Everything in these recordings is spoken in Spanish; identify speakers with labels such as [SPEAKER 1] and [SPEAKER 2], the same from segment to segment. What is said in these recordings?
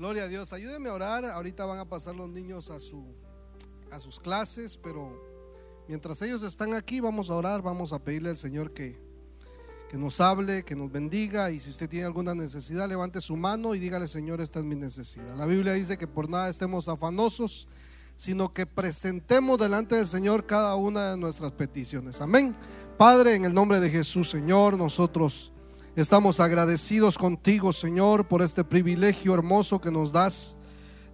[SPEAKER 1] Gloria a Dios. Ayúdenme a orar. Ahorita van a pasar los niños a, su, a sus clases, pero mientras ellos están aquí, vamos a orar, vamos a pedirle al Señor que, que nos hable, que nos bendiga. Y si usted tiene alguna necesidad, levante su mano y dígale, Señor, esta es mi necesidad. La Biblia dice que por nada estemos afanosos, sino que presentemos delante del Señor cada una de nuestras peticiones. Amén. Padre, en el nombre de Jesús, Señor, nosotros Estamos agradecidos contigo, Señor, por este privilegio hermoso que nos das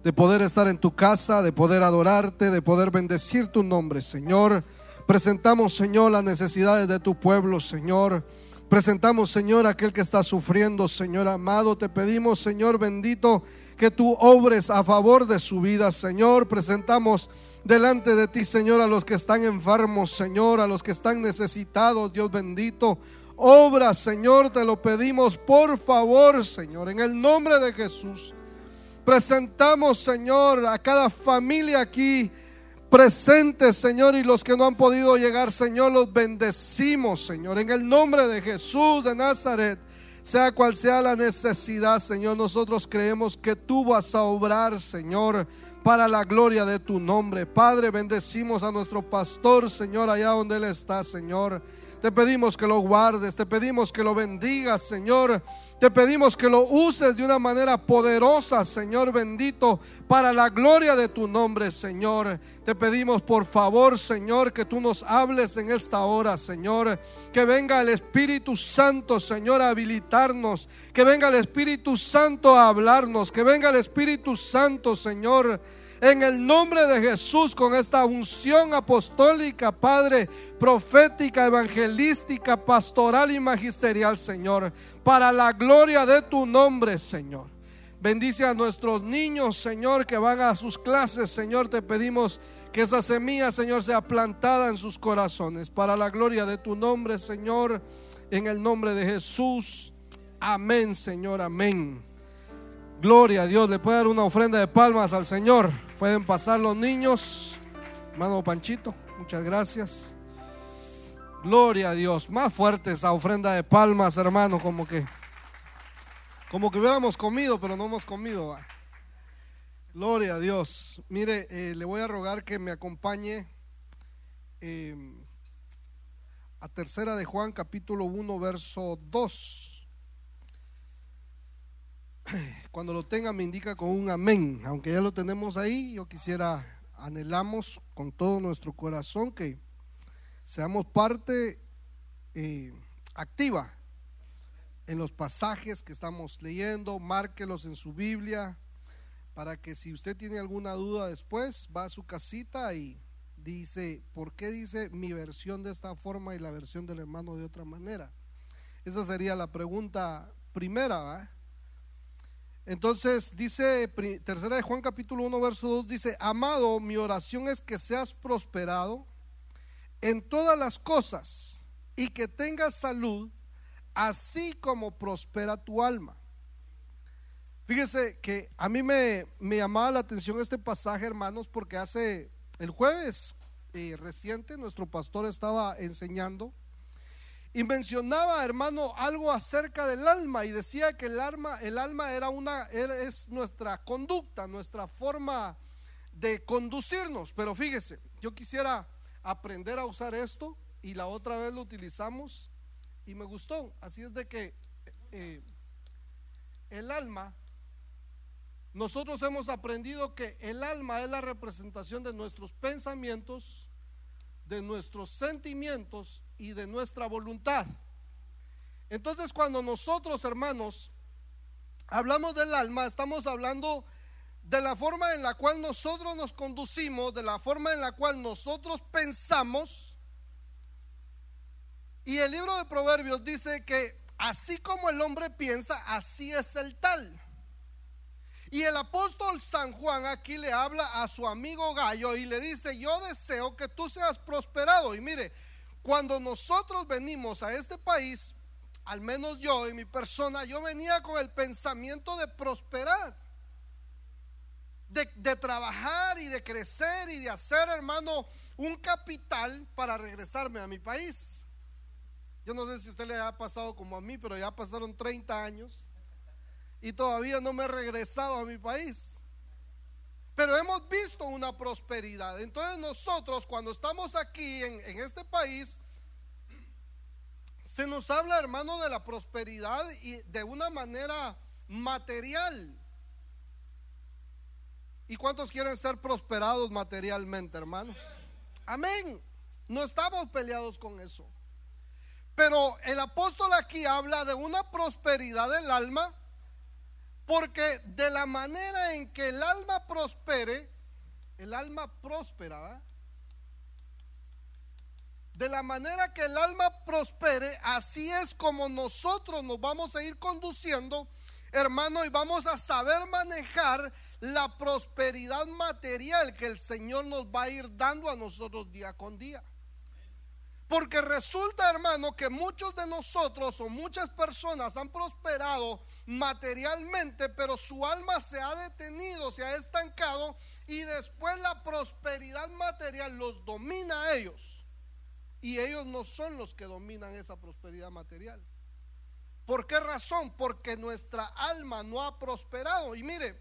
[SPEAKER 1] de poder estar en tu casa, de poder adorarte, de poder bendecir tu nombre, Señor. Presentamos, Señor, las necesidades de tu pueblo, Señor. Presentamos, Señor, aquel que está sufriendo, Señor amado. Te pedimos, Señor bendito, que tú obres a favor de su vida, Señor. Presentamos delante de ti, Señor, a los que están enfermos, Señor, a los que están necesitados, Dios bendito. Obra, Señor, te lo pedimos, por favor, Señor, en el nombre de Jesús. Presentamos, Señor, a cada familia aquí presente, Señor, y los que no han podido llegar, Señor, los bendecimos, Señor, en el nombre de Jesús de Nazaret. Sea cual sea la necesidad, Señor, nosotros creemos que tú vas a obrar, Señor, para la gloria de tu nombre. Padre, bendecimos a nuestro pastor, Señor, allá donde él está, Señor. Te pedimos que lo guardes, te pedimos que lo bendigas, Señor. Te pedimos que lo uses de una manera poderosa, Señor bendito, para la gloria de tu nombre, Señor. Te pedimos, por favor, Señor, que tú nos hables en esta hora, Señor. Que venga el Espíritu Santo, Señor, a habilitarnos. Que venga el Espíritu Santo a hablarnos. Que venga el Espíritu Santo, Señor en el nombre de Jesús con esta unción apostólica, Padre, profética, evangelística, pastoral y magisterial, Señor, para la gloria de tu nombre, Señor. Bendice a nuestros niños, Señor, que van a sus clases, Señor, te pedimos que esa semilla, Señor, sea plantada en sus corazones, para la gloria de tu nombre, Señor, en el nombre de Jesús. Amén, Señor, amén. Gloria a Dios. Le puede dar una ofrenda de palmas al Señor. Pueden pasar los niños. Hermano Panchito, muchas gracias. Gloria a Dios. Más fuerte esa ofrenda de palmas, hermano, como que como que hubiéramos comido, pero no hemos comido. Gloria a Dios. Mire, eh, le voy a rogar que me acompañe eh, a tercera de Juan, capítulo 1, verso 2. Cuando lo tenga me indica con un amén. Aunque ya lo tenemos ahí, yo quisiera, anhelamos con todo nuestro corazón que seamos parte eh, activa en los pasajes que estamos leyendo, márquelos en su Biblia, para que si usted tiene alguna duda después, va a su casita y dice, ¿por qué dice mi versión de esta forma y la versión del hermano de otra manera? Esa sería la pregunta primera, ¿va? Entonces dice, tercera de Juan capítulo 1, verso 2, dice, amado, mi oración es que seas prosperado en todas las cosas y que tengas salud, así como prospera tu alma. Fíjese que a mí me, me llamaba la atención este pasaje, hermanos, porque hace el jueves eh, reciente nuestro pastor estaba enseñando y mencionaba, hermano, algo acerca del alma y decía que el alma, el alma era una, es nuestra conducta, nuestra forma de conducirnos. Pero fíjese, yo quisiera aprender a usar esto y la otra vez lo utilizamos y me gustó. Así es de que eh, el alma, nosotros hemos aprendido que el alma es la representación de nuestros pensamientos, de nuestros sentimientos y de nuestra voluntad. Entonces cuando nosotros, hermanos, hablamos del alma, estamos hablando de la forma en la cual nosotros nos conducimos, de la forma en la cual nosotros pensamos. Y el libro de Proverbios dice que así como el hombre piensa, así es el tal. Y el apóstol San Juan aquí le habla a su amigo Gallo y le dice, yo deseo que tú seas prosperado. Y mire, cuando nosotros venimos a este país, al menos yo en mi persona, yo venía con el pensamiento de prosperar, de, trabajar y de crecer y de hacer, hermano, un capital para regresarme a mi país. Yo no sé si usted le ha pasado como a mí, pero ya pasaron 30 años. y todavía no me he regresado a mi país. Pero hemos visto una prosperidad. Entonces nosotros cuando estamos aquí en, este país, se nos habla, hermano, de la prosperidad y de una manera material. ¿Y cuántos quieren ser prosperados materialmente, hermanos? Amén. No estamos peleados con eso. Pero el apóstol aquí habla de una prosperidad del alma, porque de la manera en que el alma prospere, el alma próspera, de la manera que el alma prospere, así es como nosotros nos vamos a ir conduciendo, hermano, y vamos a saber manejar la prosperidad material que el Señor nos va a ir dando a nosotros día con día. Porque resulta, hermano, que muchos de nosotros o muchas personas han prosperado materialmente, pero su alma se ha detenido, se ha estancado y después la prosperidad material los domina a ellos. Y ellos no son los que dominan esa prosperidad material. ¿Por qué razón? Porque nuestra alma no ha prosperado. Y mire,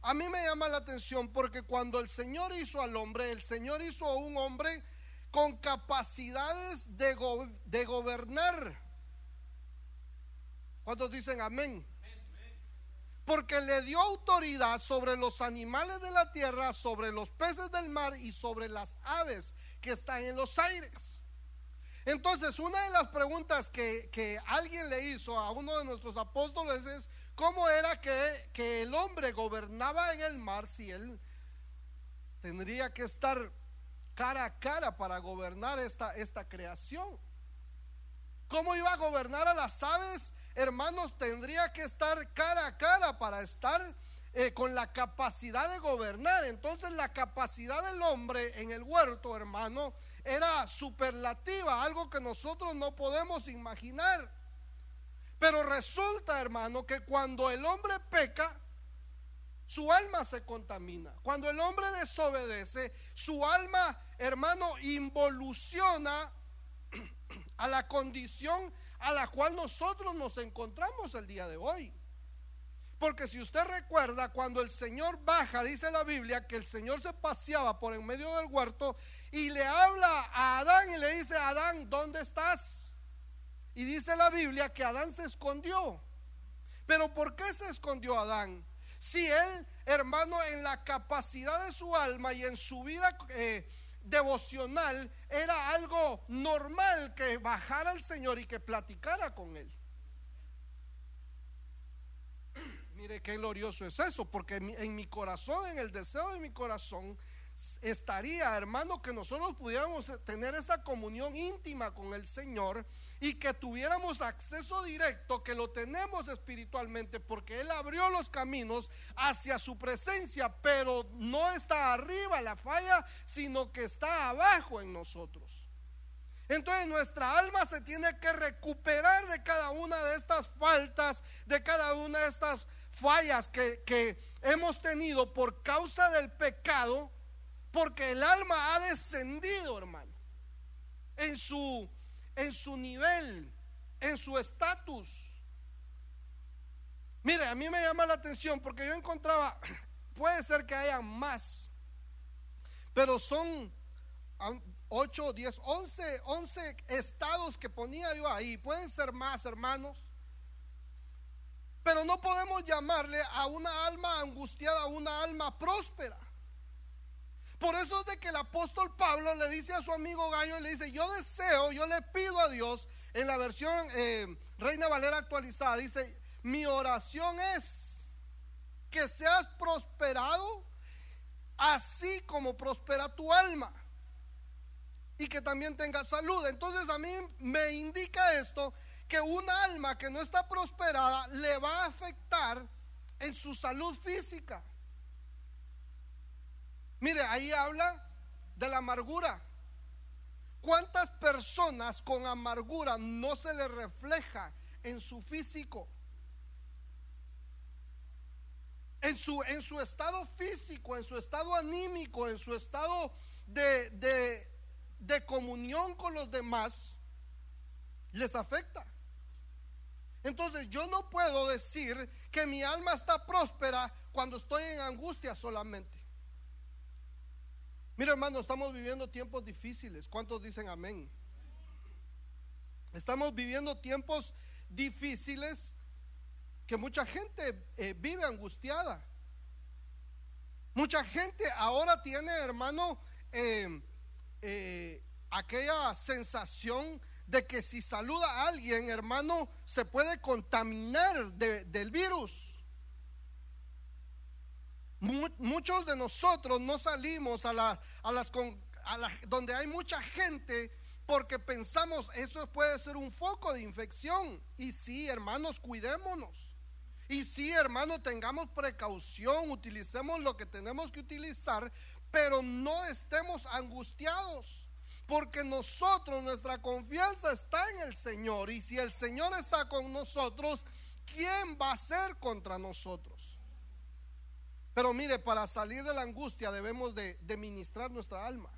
[SPEAKER 1] a mí me llama la atención porque cuando el Señor hizo al hombre, el Señor hizo a un hombre con capacidades de, de gobernar. ¿Cuántos dicen amén? Porque le dio autoridad sobre los animales de la tierra, sobre los peces del mar y sobre las aves que están en los aires. Entonces, una de las preguntas que, que alguien le hizo a uno de nuestros apóstoles es, ¿cómo era que, que el hombre gobernaba en el mar si él tendría que estar cara a cara para gobernar esta, esta creación. ¿Cómo iba a gobernar a las aves? Hermanos, tendría que estar cara a cara para estar eh, con la capacidad de gobernar. Entonces la capacidad del hombre en el huerto, hermano, era superlativa, algo que nosotros no podemos imaginar. Pero resulta, hermano, que cuando el hombre peca, su alma se contamina. Cuando el hombre desobedece, su alma, hermano, involuciona a la condición a la cual nosotros nos encontramos el día de hoy. Porque si usted recuerda, cuando el Señor baja, dice la Biblia, que el Señor se paseaba por en medio del huerto y le habla a Adán y le dice, Adán, ¿dónde estás? Y dice la Biblia que Adán se escondió. Pero ¿por qué se escondió Adán? Si él, hermano, en la capacidad de su alma y en su vida eh, devocional era algo normal que bajara al Señor y que platicara con él. Mire qué glorioso es eso, porque en mi corazón, en el deseo de mi corazón, estaría, hermano, que nosotros pudiéramos tener esa comunión íntima con el Señor y que tuviéramos acceso directo, que lo tenemos espiritualmente, porque Él abrió los caminos hacia su presencia, pero no está arriba la falla, sino que está abajo en nosotros. Entonces nuestra alma se tiene que recuperar de cada una de estas faltas, de cada una de estas fallas que, que hemos tenido por causa del pecado, porque el alma ha descendido, hermano, en su en su nivel, en su estatus. Mire, a mí me llama la atención porque yo encontraba, puede ser que haya más, pero son 8, 10, 11, 11 estados que ponía yo ahí. Pueden ser más, hermanos. Pero no podemos llamarle a una alma angustiada, a una alma próspera. Por eso es de que el apóstol Pablo le dice a su amigo Gallo, le dice, yo deseo, yo le pido a Dios, en la versión eh, Reina Valera actualizada, dice, mi oración es que seas prosperado así como prospera tu alma y que también tengas salud. Entonces a mí me indica esto que un alma que no está prosperada le va a afectar en su salud física. Mire, ahí habla de la amargura. ¿Cuántas personas con amargura no se le refleja en su físico? En su, en su estado físico, en su estado anímico, en su estado de, de, de comunión con los demás, les afecta. Entonces yo no puedo decir que mi alma está próspera cuando estoy en angustia solamente. Mira hermano, estamos viviendo tiempos difíciles. ¿Cuántos dicen amén? Estamos viviendo tiempos difíciles que mucha gente eh, vive angustiada. Mucha gente ahora tiene, hermano, eh, eh, aquella sensación de que si saluda a alguien, hermano, se puede contaminar del virus. Muchos de nosotros no salimos a, las donde hay mucha gente porque pensamos eso puede ser un foco de infección. Y sí, hermanos, cuidémonos. Y sí, hermanos, tengamos precaución, utilicemos lo que tenemos que utilizar, pero no estemos angustiados. Porque nosotros, nuestra confianza está en el Señor. Y si el Señor está con nosotros, ¿quién va a ser contra nosotros? Pero mire, para salir de la angustia debemos de, ministrar nuestra alma.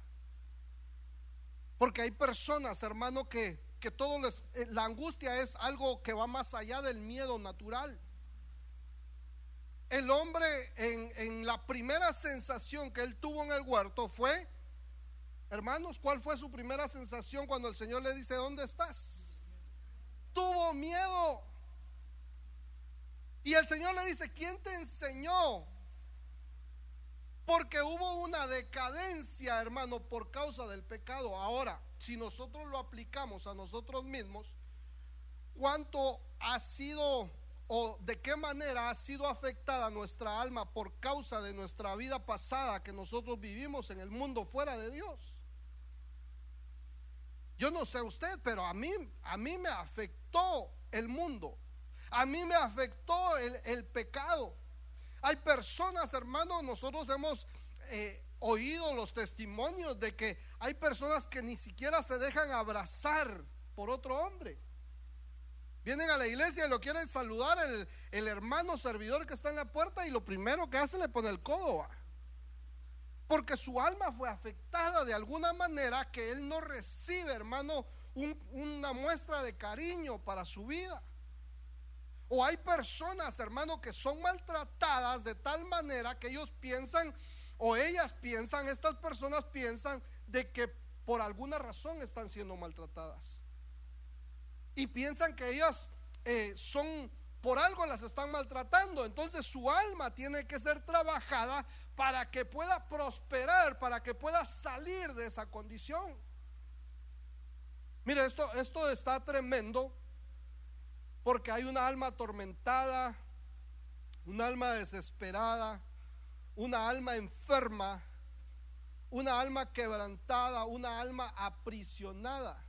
[SPEAKER 1] Porque hay personas, hermano, que, que todo les, eh, la angustia es algo que va más allá del miedo natural. El hombre en, en la primera sensación que él tuvo en el huerto fue Hermanos, ¿cuál fue su primera sensación cuando el Señor le dice, ¿dónde estás? Tuvo miedo. Y el Señor le dice, ¿quién te enseñó? Porque hubo una decadencia, hermano, por causa del pecado. Ahora, si nosotros lo aplicamos a nosotros mismos, ¿cuánto ha sido o de qué manera ha sido afectada nuestra alma por causa de nuestra vida pasada que nosotros vivimos en el mundo fuera de Dios? Yo no sé usted, pero a mí, a mí me afectó el mundo. A mí me afectó el, pecado. Hay personas, hermanos, nosotros hemos eh, oído los testimonios de que hay personas que ni siquiera se dejan abrazar por otro hombre. Vienen a la iglesia y lo quieren saludar el, el hermano servidor que está en la puerta y lo primero que hace le pone el codo porque su alma fue afectada de alguna manera que él no recibe, hermano, una muestra de cariño para su vida. O hay personas, hermano, que son maltratadas de tal manera que ellos piensan, o ellas piensan, estas personas piensan de que por alguna razón están siendo maltratadas. Y piensan que ellas eh, son, por algo las están maltratando. Entonces su alma tiene que ser trabajada para que pueda prosperar, para que pueda salir de esa condición. Mire, esto, esto está tremendo porque hay una alma atormentada, un alma desesperada, una alma enferma, una alma quebrantada, una alma aprisionada.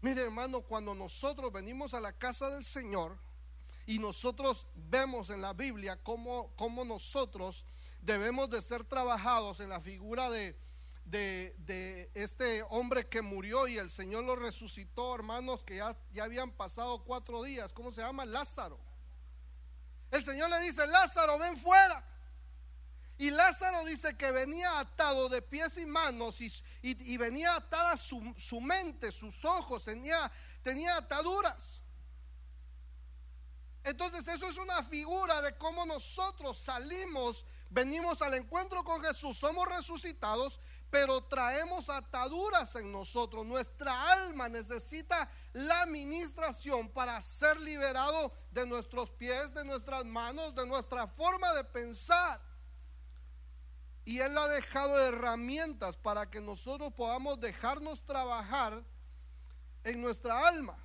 [SPEAKER 1] Mire hermano, cuando nosotros venimos a la casa del Señor, y nosotros vemos en la Biblia cómo, cómo nosotros debemos de ser trabajados en la figura de, de, este hombre que murió y el Señor lo resucitó, hermanos, que ya, ya habían pasado cuatro días. ¿Cómo se llama? Lázaro. El Señor le dice, Lázaro, ven fuera. Y Lázaro dice que venía atado de pies y manos y, y, venía atada su, su, mente, sus ojos, tenía, tenía ataduras. Entonces eso es una figura de cómo nosotros salimos, venimos al encuentro con Jesús, somos resucitados, pero traemos ataduras en nosotros. Nuestra alma necesita la administración para ser liberado de nuestros pies, de nuestras manos, de nuestra forma de pensar. Y Él ha dejado herramientas para que nosotros podamos dejarnos trabajar en nuestra alma.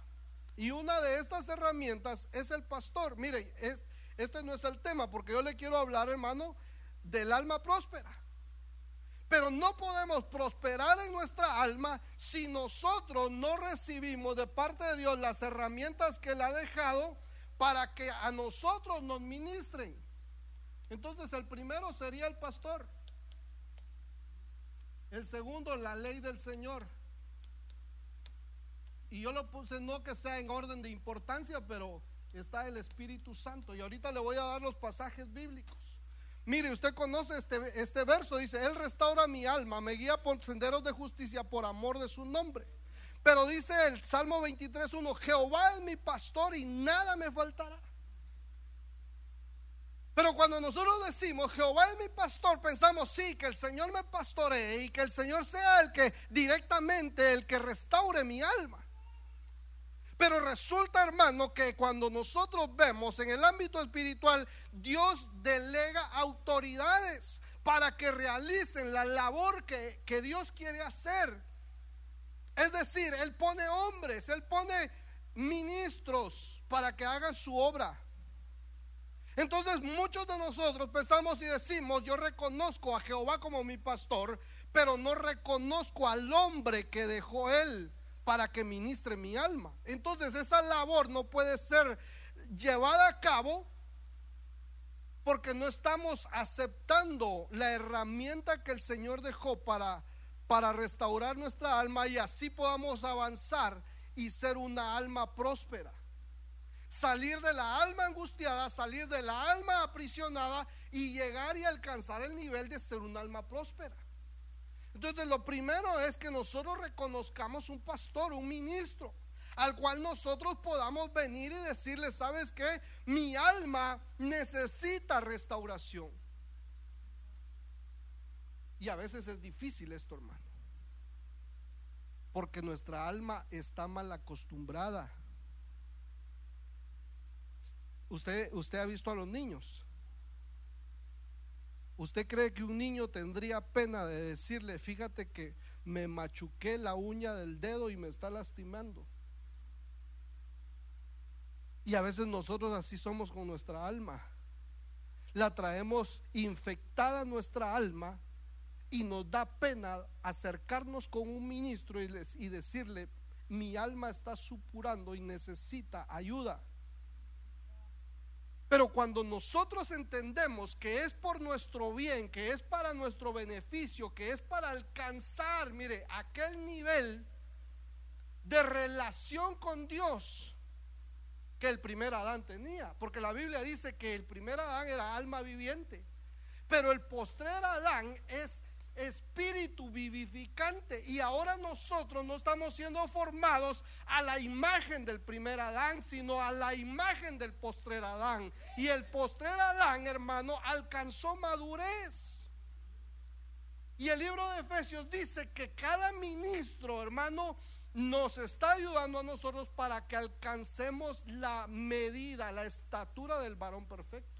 [SPEAKER 1] Y una de estas herramientas es el pastor. Mire, este no es el tema, porque yo le quiero hablar, hermano, del alma próspera. Pero no podemos prosperar en nuestra alma si nosotros no recibimos de parte de Dios las herramientas que Él ha dejado para que a nosotros nos ministren. Entonces el primero sería el pastor. El segundo, la ley del Señor. Y yo lo puse no que sea en orden de importancia, pero está el Espíritu Santo. Y ahorita le voy a dar los pasajes bíblicos. Mire, usted conoce este, este verso, dice, Él restaura mi alma, me guía por senderos de justicia por amor de su nombre. Pero dice el Salmo 23.1, Jehová es mi pastor y nada me faltará. Pero cuando nosotros decimos Jehová es mi pastor, pensamos sí, que el Señor me pastoree y que el Señor sea el que directamente, el que restaure mi alma. Pero resulta, hermano, que cuando nosotros vemos en el ámbito espiritual, Dios delega autoridades para que realicen la labor que, que Dios quiere hacer. Es decir, Él pone hombres, Él pone ministros para que hagan su obra. Entonces muchos de nosotros pensamos y decimos, yo reconozco a Jehová como mi pastor, pero no reconozco al hombre que dejó Él para que ministre mi alma. Entonces esa labor no puede ser llevada a cabo porque no estamos aceptando la herramienta que el Señor dejó para, para restaurar nuestra alma y así podamos avanzar y ser una alma próspera. Salir de la alma angustiada, salir de la alma aprisionada y llegar y alcanzar el nivel de ser un alma próspera. Entonces lo primero es que nosotros reconozcamos un pastor, un ministro, al cual nosotros podamos venir y decirle, ¿sabes qué? Mi alma necesita restauración. Y a veces es difícil esto, hermano. Porque nuestra alma está mal acostumbrada. Usted, usted ha visto a los niños. ¿Usted cree que un niño tendría pena de decirle, fíjate que me machuqué la uña del dedo y me está lastimando? Y a veces nosotros así somos con nuestra alma. La traemos infectada nuestra alma y nos da pena acercarnos con un ministro y, y decirle, mi alma está supurando y necesita ayuda. Pero cuando nosotros entendemos que es por nuestro bien, que es para nuestro beneficio, que es para alcanzar, mire, aquel nivel de relación con Dios que el primer Adán tenía. Porque la Biblia dice que el primer Adán era alma viviente. Pero el postrer Adán es espíritu vivificante. Y ahora nosotros no estamos siendo formados a la imagen del primer Adán, sino a la imagen del postrer Adán. Y el postrer Adán, hermano, alcanzó madurez. Y el libro de Efesios dice que cada ministro, hermano, nos está ayudando a nosotros para que alcancemos la medida, la estatura del varón perfecto.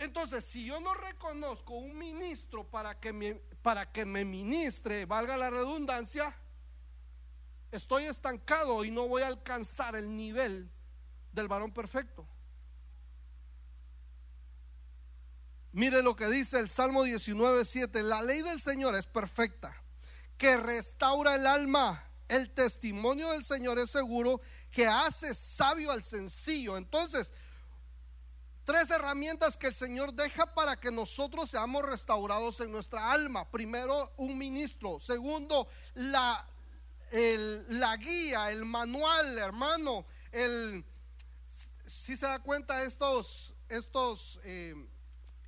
[SPEAKER 1] Entonces, si yo no reconozco un ministro para que me, para que me ministre, valga la redundancia, estoy estancado y no voy a alcanzar el nivel del varón perfecto. Mire lo que dice el Salmo 19:7, la ley del Señor es perfecta, que restaura el alma. El testimonio del Señor es seguro, que hace sabio al sencillo. Entonces, Tres herramientas que el Señor deja para que nosotros seamos restaurados en nuestra alma. Primero, un ministro. Segundo, la, la guía, el manual, hermano. El, si se da cuenta, estos, estos eh,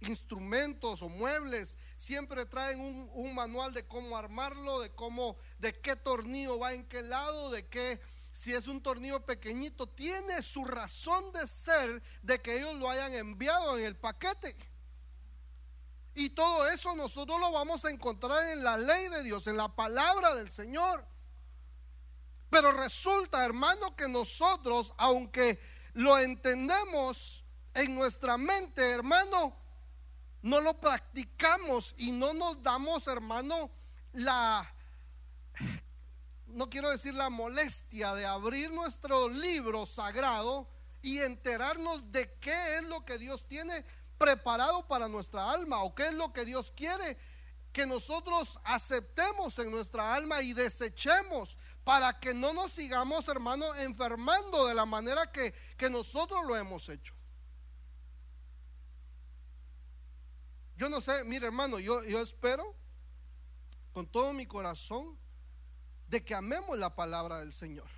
[SPEAKER 1] instrumentos o muebles siempre traen un, un, manual de cómo armarlo, de cómo, de qué tornillo va en qué lado, de qué si es un tornillo pequeñito, tiene su razón de ser de que ellos lo hayan enviado en el paquete. Y todo eso nosotros lo vamos a encontrar en la ley de Dios, en la palabra del Señor. Pero resulta, hermano, que nosotros, aunque lo entendemos en nuestra mente, hermano, no lo practicamos y no nos damos, hermano, la no quiero decir la molestia de abrir nuestro libro sagrado y enterarnos de qué es lo que Dios tiene preparado para nuestra alma o qué es lo que Dios quiere que nosotros aceptemos en nuestra alma y desechemos para que no nos sigamos, hermano, enfermando de la manera que, que nosotros lo hemos hecho. Yo no sé, mire hermano, yo, yo espero con todo mi corazón de que amemos la palabra del Señor.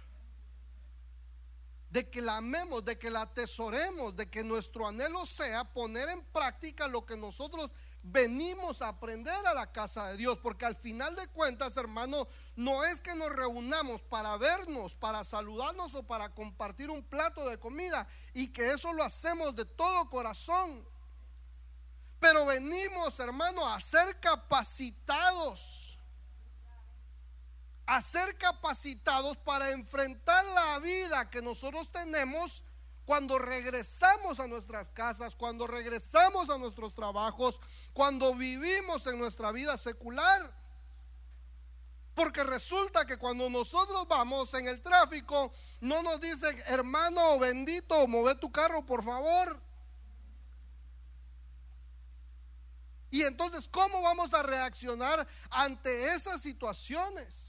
[SPEAKER 1] de que la amemos, de que la atesoremos, de que nuestro anhelo sea poner en práctica lo que nosotros venimos a aprender a la casa de Dios, porque al final de cuentas, hermano, no es que nos reunamos para vernos, para saludarnos o para compartir un plato de comida y que eso lo hacemos de todo corazón. Pero venimos, hermano, a ser capacitados a ser capacitados para enfrentar la vida que nosotros tenemos cuando regresamos a nuestras casas, cuando regresamos a nuestros trabajos, cuando vivimos en nuestra vida secular. Porque resulta que cuando nosotros vamos en el tráfico, no nos dicen, hermano bendito, mueve tu carro, por favor. Y entonces, ¿cómo vamos a reaccionar ante esas situaciones?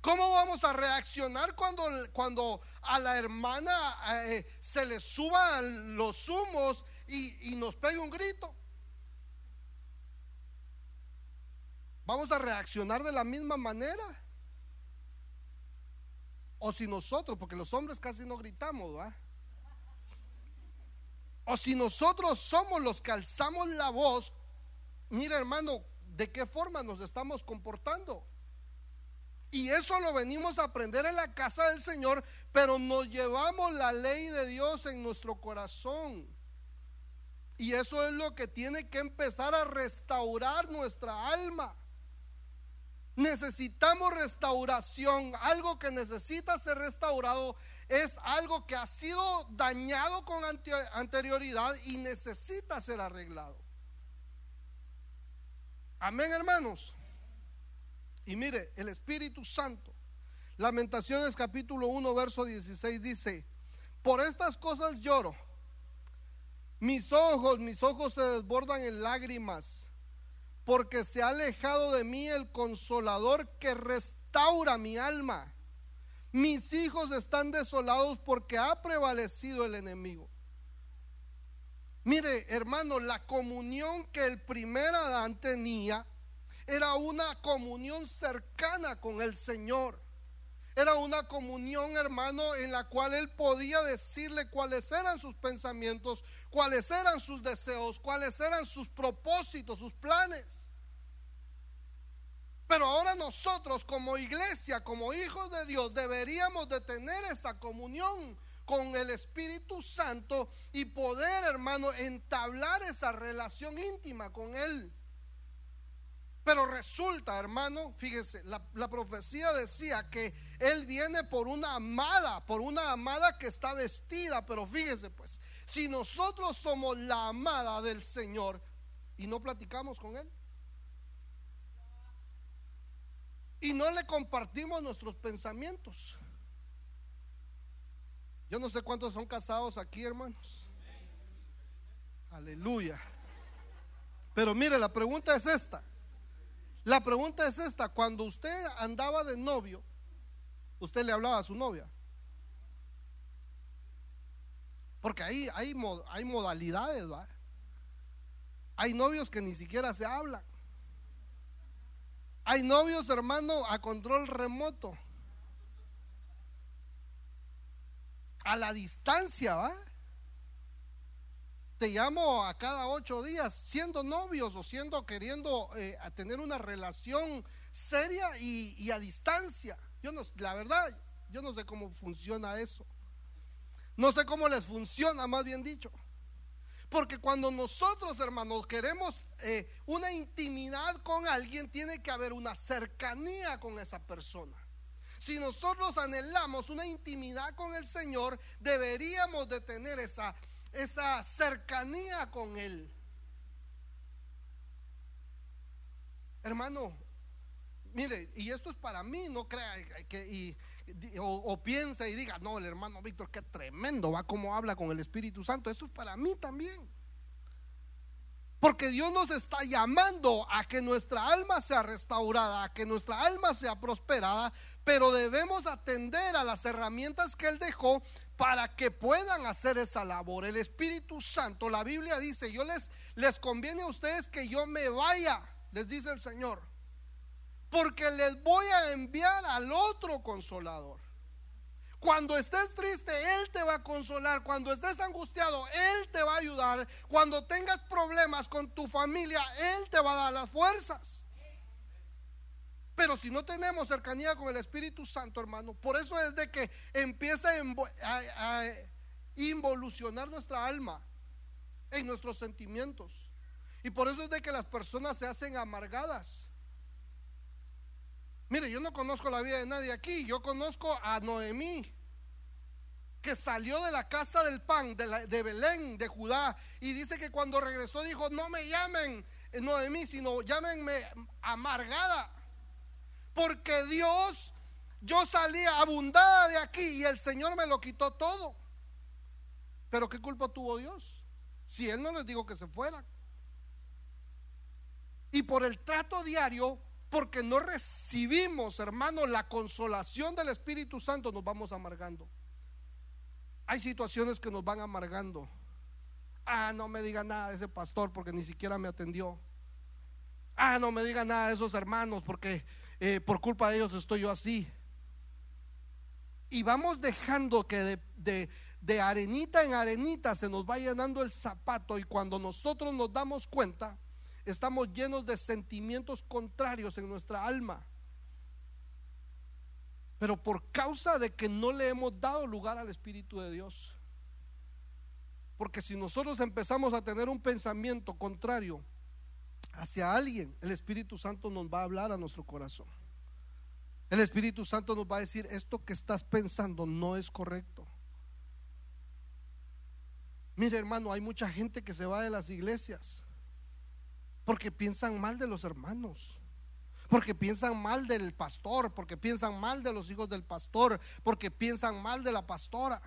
[SPEAKER 1] ¿Cómo vamos a reaccionar cuando, cuando a la hermana eh, se le suban los humos y, y nos pegue un grito? ¿Vamos a reaccionar de la misma manera? O si nosotros, porque los hombres casi no gritamos, ¿va? O si nosotros somos los que alzamos la voz, mira hermano, ¿de qué forma nos estamos comportando? Y eso lo venimos a aprender en la casa del Señor, pero nos llevamos la ley de Dios en nuestro corazón. Y eso es lo que tiene que empezar a restaurar nuestra alma. Necesitamos restauración. Algo que necesita ser restaurado es algo que ha sido dañado con anterioridad y necesita ser arreglado. Amén, hermanos. Y mire, el Espíritu Santo, Lamentaciones capítulo 1, verso 16 dice, por estas cosas lloro, mis ojos, mis ojos se desbordan en lágrimas, porque se ha alejado de mí el consolador que restaura mi alma. Mis hijos están desolados porque ha prevalecido el enemigo. Mire, hermano, la comunión que el primer Adán tenía era una comunión cercana con el Señor. Era una comunión, hermano, en la cual él podía decirle cuáles eran sus pensamientos, cuáles eran sus deseos, cuáles eran sus propósitos, sus planes. Pero ahora nosotros como iglesia, como hijos de Dios, deberíamos de tener esa comunión con el Espíritu Santo y poder, hermano, entablar esa relación íntima con Él. Pero resulta, hermano, fíjese, la, profecía decía que Él viene por una amada, por una amada que está vestida. Pero fíjese, pues, si nosotros somos la amada del Señor y no platicamos con Él, y no le compartimos nuestros pensamientos. Yo no sé cuántos son casados aquí, hermanos. Aleluya. Pero mire, la pregunta es esta. La pregunta es esta, cuando usted andaba de novio, usted le hablaba a su novia. Porque ahí hay, hay modalidades, ¿va? Hay novios que ni siquiera se hablan. Hay novios, hermano, a control remoto. A la distancia, ¿va? Te llamo a cada ocho días, siendo novios o siendo queriendo eh, tener una relación seria y, a distancia. Yo no, la verdad, yo no sé cómo funciona eso. No sé cómo les funciona, más bien dicho. Porque cuando nosotros, hermanos, queremos eh, una intimidad con alguien, tiene que haber una cercanía con esa persona. Si nosotros anhelamos una intimidad con el Señor, deberíamos de tener esa esa cercanía con Él. Hermano, mire, y esto es para mí, no crea que o, piensa y diga, no, el hermano Víctor, qué tremendo, va como habla con el Espíritu Santo. Esto es para mí también. Porque Dios nos está llamando a que nuestra alma sea restaurada, a que nuestra alma sea prosperada, pero debemos atender a las herramientas que Él dejó para que puedan hacer esa labor. El Espíritu Santo, la Biblia dice, yo les, les conviene a ustedes que yo me vaya, les dice el Señor, porque les voy a enviar al otro consolador. Cuando estés triste, Él te va a consolar. Cuando estés angustiado, Él te va a ayudar. Cuando tengas problemas con tu familia, Él te va a dar las fuerzas. Pero si no tenemos cercanía con el Espíritu Santo, hermano, por eso es de que empieza a, involucionar nuestra alma en nuestros sentimientos. Y por eso es de que las personas se hacen amargadas. Mire, yo no conozco la vida de nadie aquí. Yo conozco a Noemí, que salió de la casa del pan, de, de Belén, de Judá. Y dice que cuando regresó dijo, no me llamen Noemí, sino llámenme amargada. Porque Dios, yo salía abundada de aquí y el Señor me lo quitó todo. Pero ¿qué culpa tuvo Dios? Si Él no les dijo que se fueran. Y por el trato diario porque no recibimos, hermano, la consolación del Espíritu Santo, nos vamos amargando. Hay situaciones que nos van amargando. Ah, no me diga nada de ese pastor porque ni siquiera me atendió. Ah, no me diga nada de esos hermanos porque eh, por culpa de ellos estoy yo así. Y vamos dejando que de, de, de arenita en arenita se nos va llenando el zapato y cuando nosotros nos damos cuenta, estamos llenos de sentimientos contrarios en nuestra alma. Pero por causa de que no le hemos dado lugar al Espíritu de Dios. Porque si nosotros empezamos a tener un pensamiento contrario hacia alguien, el Espíritu Santo nos va a hablar a nuestro corazón. El Espíritu Santo nos va a decir, esto que estás pensando no es correcto. Mire hermano, hay mucha gente que se va de las iglesias porque piensan mal de los hermanos. Porque piensan mal del pastor, porque piensan mal de los hijos del pastor, porque piensan mal de la pastora.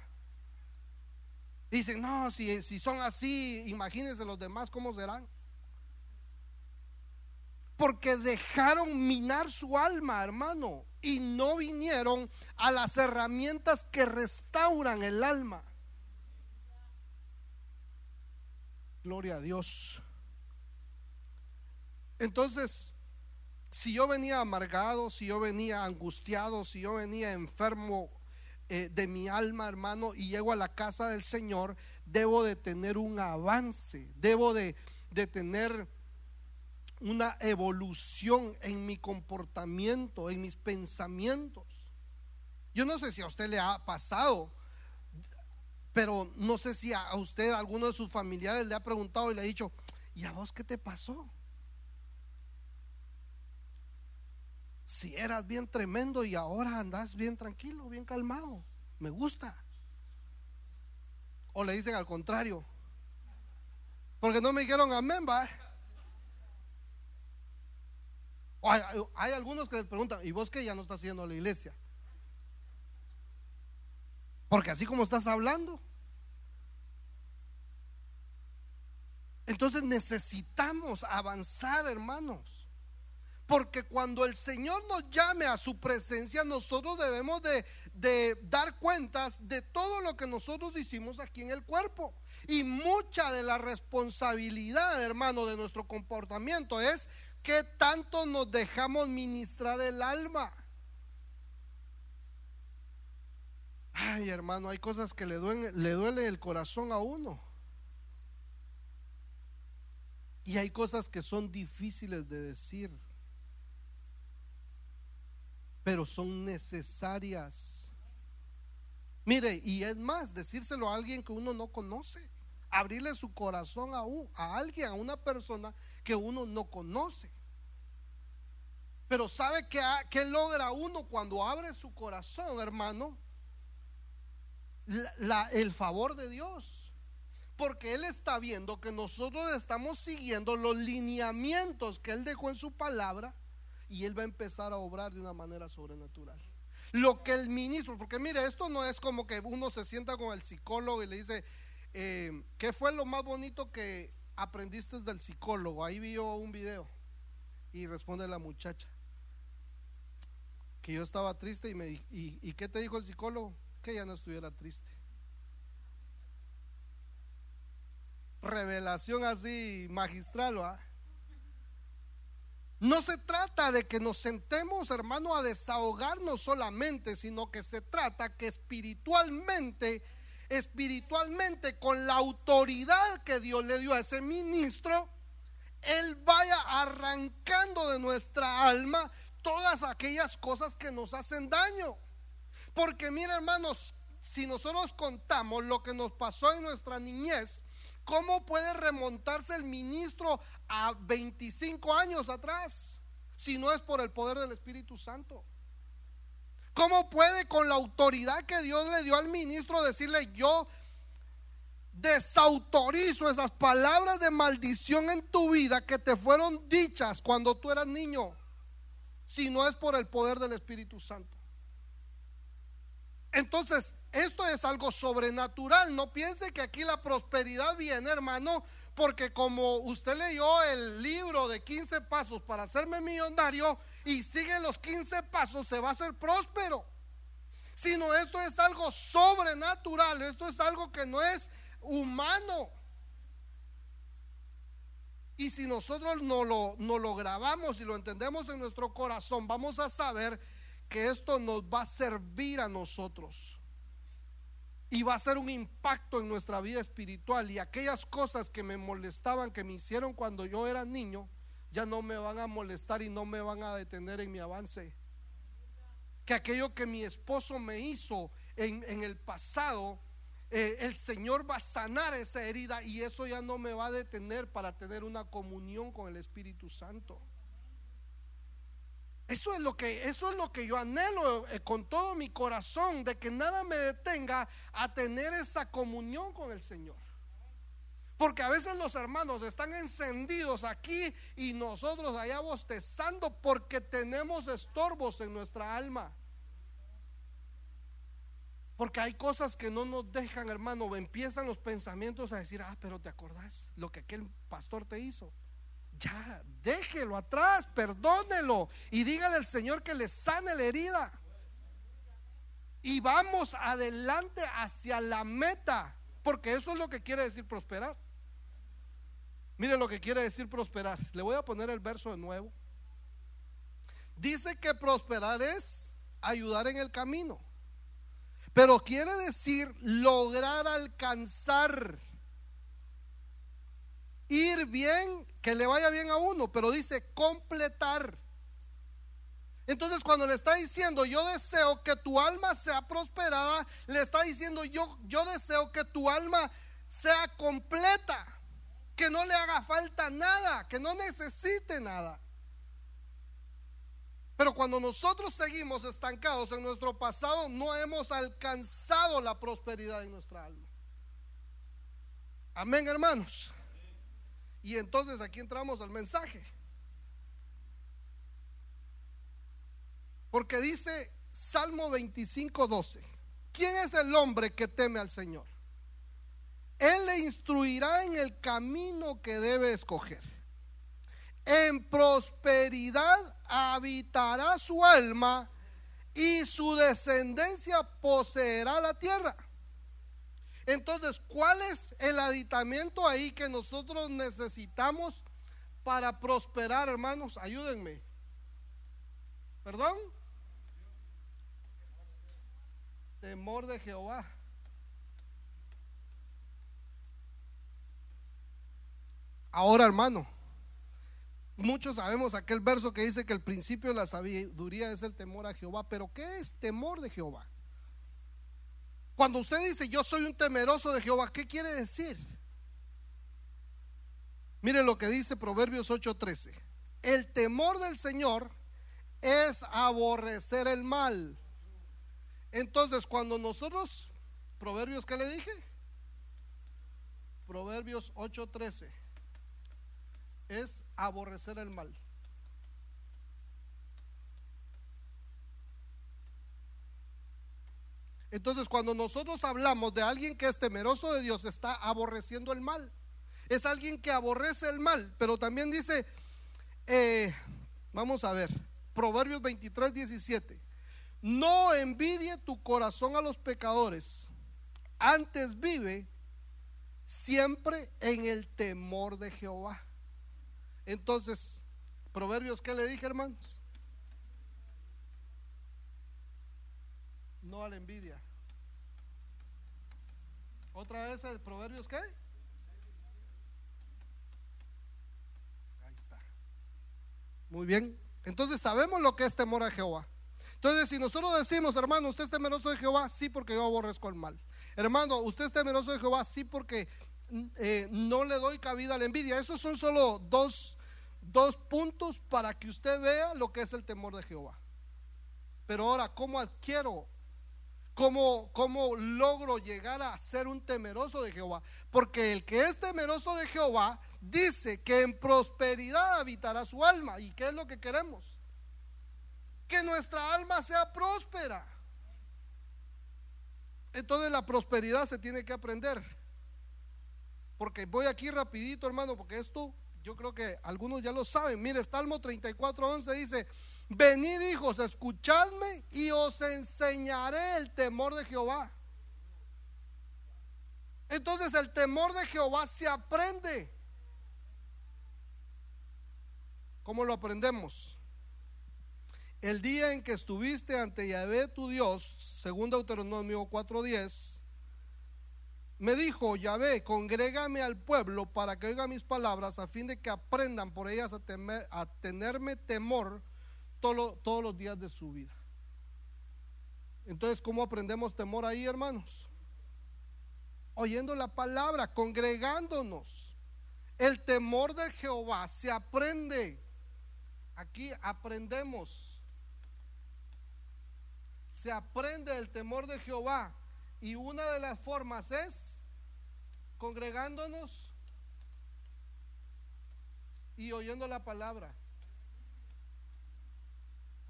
[SPEAKER 1] dicen, no, si, si son así, imagínense los demás cómo serán. Porque dejaron minar su alma, hermano, y no vinieron a las herramientas que restauran el alma. Gloria a Dios. Entonces, si yo venía amargado, si yo venía angustiado, si yo venía enfermo eh, de mi alma, hermano, y llego a la casa del Señor, debo de tener un avance, debo de, de tener una evolución en mi comportamiento, en mis pensamientos. Yo no sé si a usted le ha pasado, pero no sé si a usted, a alguno de sus familiares le ha preguntado y le ha dicho, ¿y a vos qué te pasó? si eras bien tremendo y ahora andas bien tranquilo, bien calmado. Me gusta. O le dicen al contrario. Porque no me dijeron amén, va. Hay, algunos que les preguntan, ¿y vos qué ya no estás haciendo la iglesia? Porque así como estás hablando. Entonces necesitamos avanzar, hermanos. Porque cuando el Señor nos llame a su presencia, nosotros debemos de, dar cuentas de todo lo que nosotros hicimos aquí en el cuerpo. Y mucha de la responsabilidad, hermano, de nuestro comportamiento es que tanto nos dejamos ministrar el alma. Ay, hermano, hay cosas que le duelen, le duele el corazón a uno. Y hay cosas que son difíciles de decir pero son necesarias. Mire, y es más, decírselo a alguien que uno no conoce, abrirle su corazón a, a alguien, a una persona que uno no conoce. Pero ¿sabe qué, qué logra uno cuando abre su corazón, hermano? el favor de Dios. Porque Él está viendo que nosotros estamos siguiendo los lineamientos que Él dejó en su palabra y Él va a empezar a obrar de una manera sobrenatural. Lo que el ministro, porque mire, esto no es como que uno se sienta con el psicólogo y le dice, eh, ¿qué fue lo más bonito que aprendiste del psicólogo? Ahí vio un video y responde la muchacha que yo estaba triste y me y, y qué te dijo el psicólogo que ya no estuviera triste revelación así magistral ¿va? No se trata de que nos sentemos, hermano, a desahogarnos solamente, sino que se trata que espiritualmente, espiritualmente, con la autoridad que Dios le dio a ese ministro, Él vaya arrancando de nuestra alma todas aquellas cosas que nos hacen daño. Porque mira, hermanos, si nosotros contamos lo que nos pasó en nuestra niñez, ¿cómo puede remontarse el ministro a 25 años atrás si no es por el poder del Espíritu Santo? ¿Cómo puede con la autoridad que Dios le dio al ministro decirle yo desautorizo esas palabras de maldición en tu vida que te fueron dichas cuando tú eras niño? Si no es por el poder del Espíritu Santo. Entonces, esto es algo sobrenatural. No piense que aquí la prosperidad viene, hermano, porque como usted leyó el libro de 15 pasos para hacerme millonario y sigue los 15 pasos, se va a hacer próspero. Sino esto es algo sobrenatural, esto es algo que no es humano. Y si nosotros no lo, no lo grabamos y lo entendemos en nuestro corazón, vamos a saber que esto nos va a servir a nosotros. Y va a ser un impacto en nuestra vida espiritual. Y aquellas cosas que me molestaban, que me hicieron cuando yo era niño, ya no me van a molestar y no me van a detener en mi avance. Que aquello que mi esposo me hizo en, en el pasado, eh, el Señor va a sanar esa herida y eso ya no me va a detener para tener una comunión con el Espíritu Santo. Eso es lo que, eso es lo que yo anhelo eh, con todo mi corazón, de que nada me detenga a tener esa comunión con el Señor. Porque a veces los hermanos están encendidos aquí y nosotros allá bostezando porque tenemos estorbos en nuestra alma. Porque hay cosas que no nos dejan, hermano. Empiezan los pensamientos a decir, ah, pero te acordás lo que aquel pastor te hizo ya, déjelo atrás, perdónelo y dígale al Señor que le sane la herida. Y vamos adelante hacia la meta, porque eso es lo que quiere decir prosperar. Mire lo que quiere decir prosperar. Le voy a poner el verso de nuevo. Dice que prosperar es ayudar en el camino, pero quiere decir lograr alcanzar ir bien, que le vaya bien a uno, pero dice completar. Entonces cuando le está diciendo yo deseo que tu alma sea prosperada, le está diciendo yo, yo deseo que tu alma sea completa, que no le haga falta nada, que no necesite nada. Pero cuando nosotros seguimos estancados en nuestro pasado, no hemos alcanzado la prosperidad en nuestra alma. Amén, hermanos. Y entonces aquí entramos al mensaje. Porque dice Salmo 25, 12. ¿Quién es el hombre que teme al Señor? Él le instruirá en el camino que debe escoger. En prosperidad habitará su alma y su descendencia poseerá la tierra. Entonces, ¿cuál es el aditamiento ahí que nosotros necesitamos para prosperar, hermanos? Ayúdenme. ¿Perdón? Temor de Jehová. Ahora, hermano, muchos sabemos aquel verso que dice que el principio de la sabiduría es el temor a Jehová, pero ¿qué es temor de Jehová? Cuando usted dice yo soy un temeroso de Jehová, ¿qué quiere decir? Mire lo que dice Proverbios 8:13. El temor del Señor es aborrecer el mal. Entonces, cuando nosotros, Proverbios, ¿qué le dije? Proverbios 8:13 es aborrecer el mal. Entonces, cuando nosotros hablamos de alguien que es temeroso de Dios, está aborreciendo el mal. Es alguien que aborrece el mal, pero también dice, eh, vamos a ver, Proverbios 23, 17. No envidie tu corazón a los pecadores, antes vive siempre en el temor de Jehová. Entonces, Proverbios, ¿qué le dije, hermanos? No a la envidia. Otra vez el Proverbios, ¿qué? Ahí está. Muy bien. Entonces sabemos lo que es temor a Jehová. Entonces, si nosotros decimos, hermano, usted es temeroso de Jehová, sí, porque yo aborrezco el mal. Hermano, usted es temeroso de Jehová, sí, porque eh, no le doy cabida a la envidia. Esos son solo dos, dos puntos para que usted vea lo que es el temor de Jehová. Pero ahora, ¿cómo adquiero? ¿Cómo, ¿Cómo logro llegar a ser un temeroso de Jehová? Porque el que es temeroso de Jehová dice que en prosperidad habitará su alma. ¿Y qué es lo que queremos? que nuestra alma sea próspera. Entonces la prosperidad se tiene que aprender. Porque voy aquí rapidito, hermano, porque esto yo creo que algunos ya lo saben. Mire, Salmo 34, 11 dice, venid hijos, escuchadme y os enseñaré el temor de Jehová. Entonces el temor de Jehová se aprende. ¿Cómo lo aprendemos? el día en que estuviste ante Yahvé tu Dios, según Deuteronomio 4:10, me dijo Yahvé, congrégame al pueblo para que oiga mis palabras a fin de que aprendan por ellas a, tenerme temor todos los días de su vida. Entonces, ¿cómo aprendemos temor ahí, hermanos? Oyendo la palabra, congregándonos. El temor de Jehová se aprende. Aquí aprendemos se aprende el temor de Jehová y una de las formas es congregándonos y oyendo la palabra.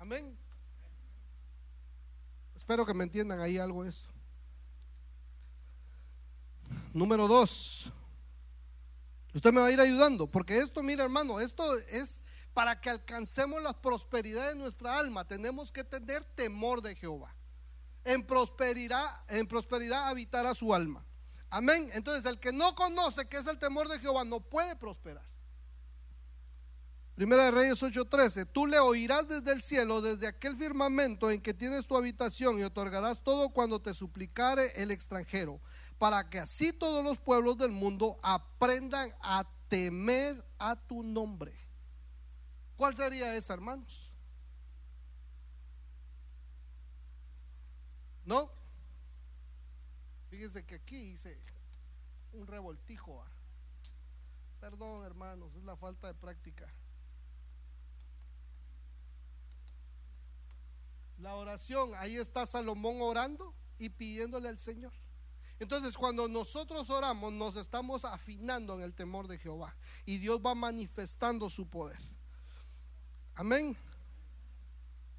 [SPEAKER 1] Amén. Espero que me entiendan ahí algo eso. Número dos. Usted me va a ir ayudando, porque esto, mira hermano, esto es para que alcancemos la prosperidad de nuestra alma, tenemos que tener temor de Jehová. En prosperidad, en habitará su alma. Amén. Entonces, el que no conoce qué es el temor de Jehová no puede prosperar. Primera de Reyes 8:13, tú le oirás desde el cielo, desde aquel firmamento en que tienes tu habitación y otorgarás todo cuando te suplicare el extranjero, para que así todos los pueblos del mundo aprendan a temer a tu nombre. ¿Cuál sería esa, hermanos? ¿No? Fíjense que aquí hice un revoltijo. Ah. Perdón, hermanos, es la falta de práctica. La oración, ahí está Salomón orando y pidiéndole al Señor. Entonces, cuando nosotros oramos, nos estamos afinando en el temor de Jehová y Dios va manifestando su poder. Amén.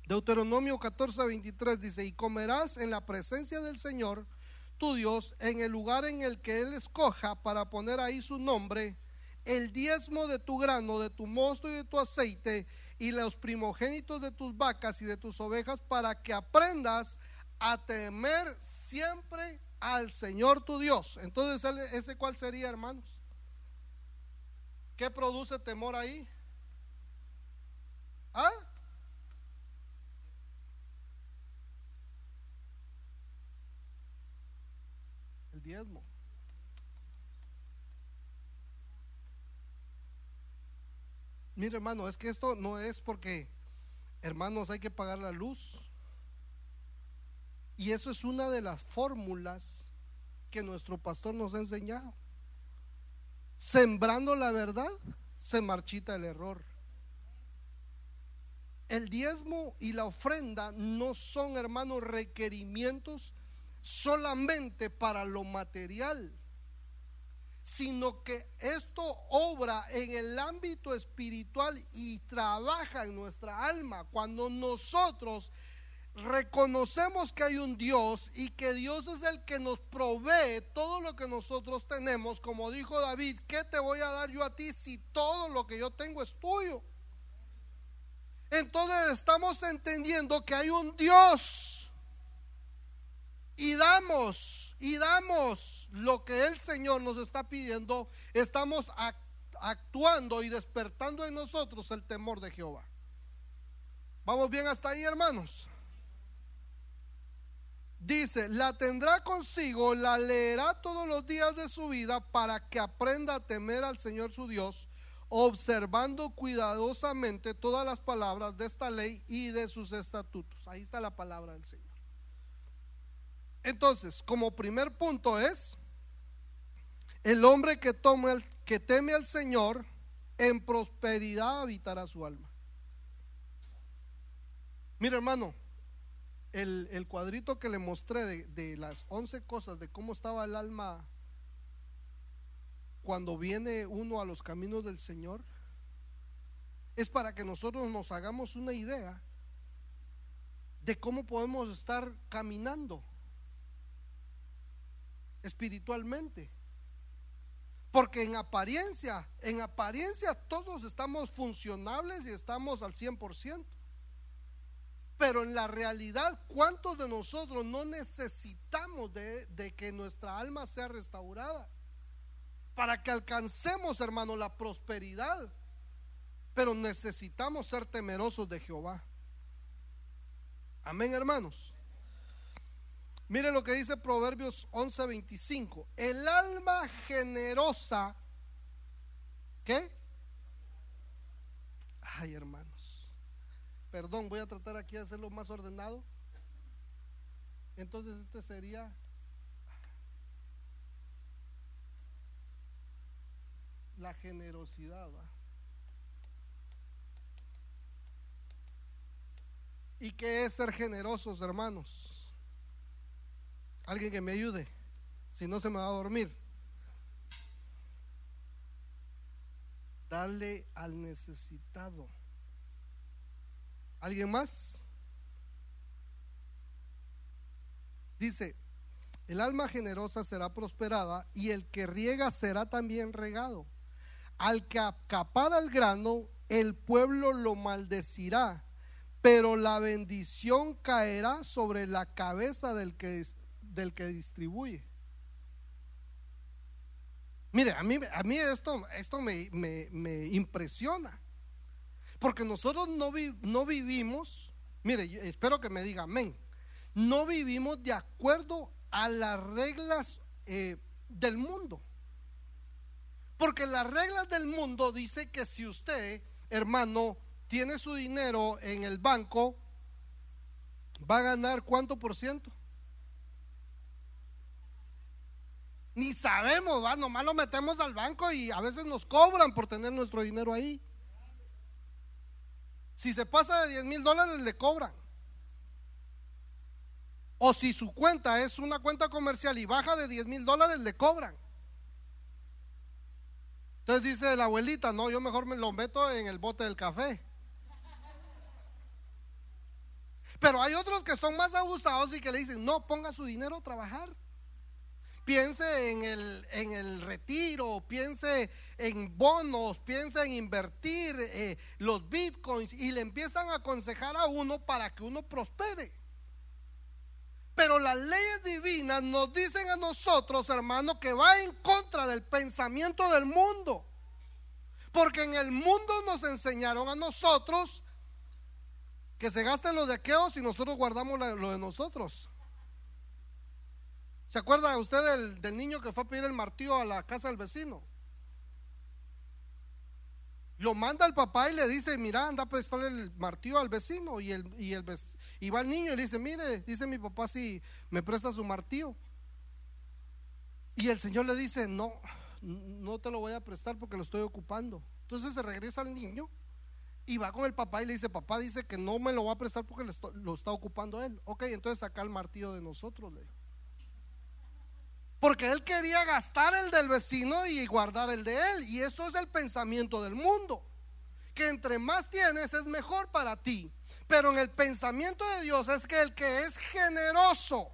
[SPEAKER 1] Deuteronomio 14, 23 dice, y comerás en la presencia del Señor, tu Dios, en el lugar en el que Él escoja para poner ahí su nombre, el diezmo de tu grano, de tu mosto y de tu aceite, y los primogénitos de tus vacas y de tus ovejas, para que aprendas a temer siempre al Señor tu Dios. Entonces, ¿ese cuál sería, hermanos? ¿Qué produce temor ahí? ¿Ah? El diezmo. Mire hermano, es que esto no es porque, hermanos, hay que pagar la luz. Y eso es una de las fórmulas que nuestro pastor nos ha enseñado. Sembrando la verdad, se marchita el error el diezmo y la ofrenda no son, hermanos, requerimientos solamente para lo material, sino que esto obra en el ámbito espiritual y trabaja en nuestra alma. Cuando nosotros reconocemos que hay un Dios y que Dios es el que nos provee todo lo que nosotros tenemos, como dijo David, ¿qué te voy a dar yo a ti si todo lo que yo tengo es tuyo? entonces estamos entendiendo que hay un Dios y damos y damos lo que el Señor nos está pidiendo, estamos actuando y despertando en nosotros el temor de Jehová. ¿Vamos bien hasta ahí, hermanos? Dice, la tendrá consigo, la leerá todos los días de su vida para que aprenda a temer al Señor su Dios, observando cuidadosamente todas las palabras de esta ley y de sus estatutos. Ahí está la palabra del Señor. Entonces, como primer punto es, el hombre que, toma el, que teme al Señor, en prosperidad habitará su alma. Mira hermano, el, cuadrito que le mostré de, de las 11 cosas de cómo estaba el alma cuando viene uno a los caminos del Señor, es para que nosotros nos hagamos una idea de cómo podemos estar caminando espiritualmente. Porque en apariencia, en apariencia todos estamos funcionables y estamos al 100%. Pero en la realidad, ¿cuántos de nosotros no necesitamos de, que nuestra alma sea restaurada? Para que alcancemos, hermano, la prosperidad. Pero necesitamos ser temerosos de Jehová. Amén, hermanos. Mire lo que dice Proverbios 11:25. El alma generosa, ¿qué? Ay, hermanos. Perdón, voy a tratar aquí de hacerlo más ordenado. Entonces este sería la generosidad. ¿Y qué es ser generosos, hermanos? Alguien que me ayude, si no se me va a dormir. Dale al necesitado. ¿Alguien más? Dice, el alma generosa será prosperada y el que riega será también regado. Al que acapara el grano, el pueblo lo maldecirá, pero la bendición caerá sobre la cabeza del que, del que distribuye. Mire, a mí, a mí esto, esto me, me, impresiona. Porque nosotros no, no vivimos, mire, espero que me diga amén, no vivimos de acuerdo a las reglas eh, del mundo. Porque las reglas del mundo dice que si usted, hermano, tiene su dinero en el banco, va a ganar cuánto por ciento. Ni sabemos, ¿va? nomás lo metemos al banco y a veces nos cobran por tener nuestro dinero ahí. Si se pasa de 10 mil dólares, le cobran. O si su cuenta es una cuenta comercial y baja de 10 mil dólares, le cobran. Entonces dice la abuelita, no, yo mejor me lo meto en el bote del café. Pero hay otros que son más abusados y que le dicen, no, ponga su dinero a trabajar. Piense en el, en el retiro, piense en bonos, piense en invertir eh, los bitcoins y le empiezan a aconsejar a uno para que uno prospere. Pero las leyes divinas nos dicen a nosotros, hermanos, que va en contra del pensamiento del mundo. Porque en el mundo nos enseñaron a nosotros que se gasten los de aquellos y nosotros guardamos lo de nosotros. ¿Se acuerda usted del, del niño que fue a pedir el martillo a la casa del vecino? Lo manda el papá y le dice, mira, anda a prestarle el martillo al vecino. Y, el, y, el, y va el niño y le dice, mire, dice mi papá si me presta su martillo. Y el Señor le dice, no, no te lo voy a prestar porque lo estoy ocupando. Entonces se regresa al niño y va con el papá y le dice, papá dice que no me lo va a prestar porque lo está ocupando él. Ok, entonces saca el martillo de nosotros, le porque él quería gastar el del vecino y guardar el de él. Y eso es el pensamiento del mundo. Que entre más tienes es mejor para ti. Pero en el pensamiento de Dios es que el que es generoso,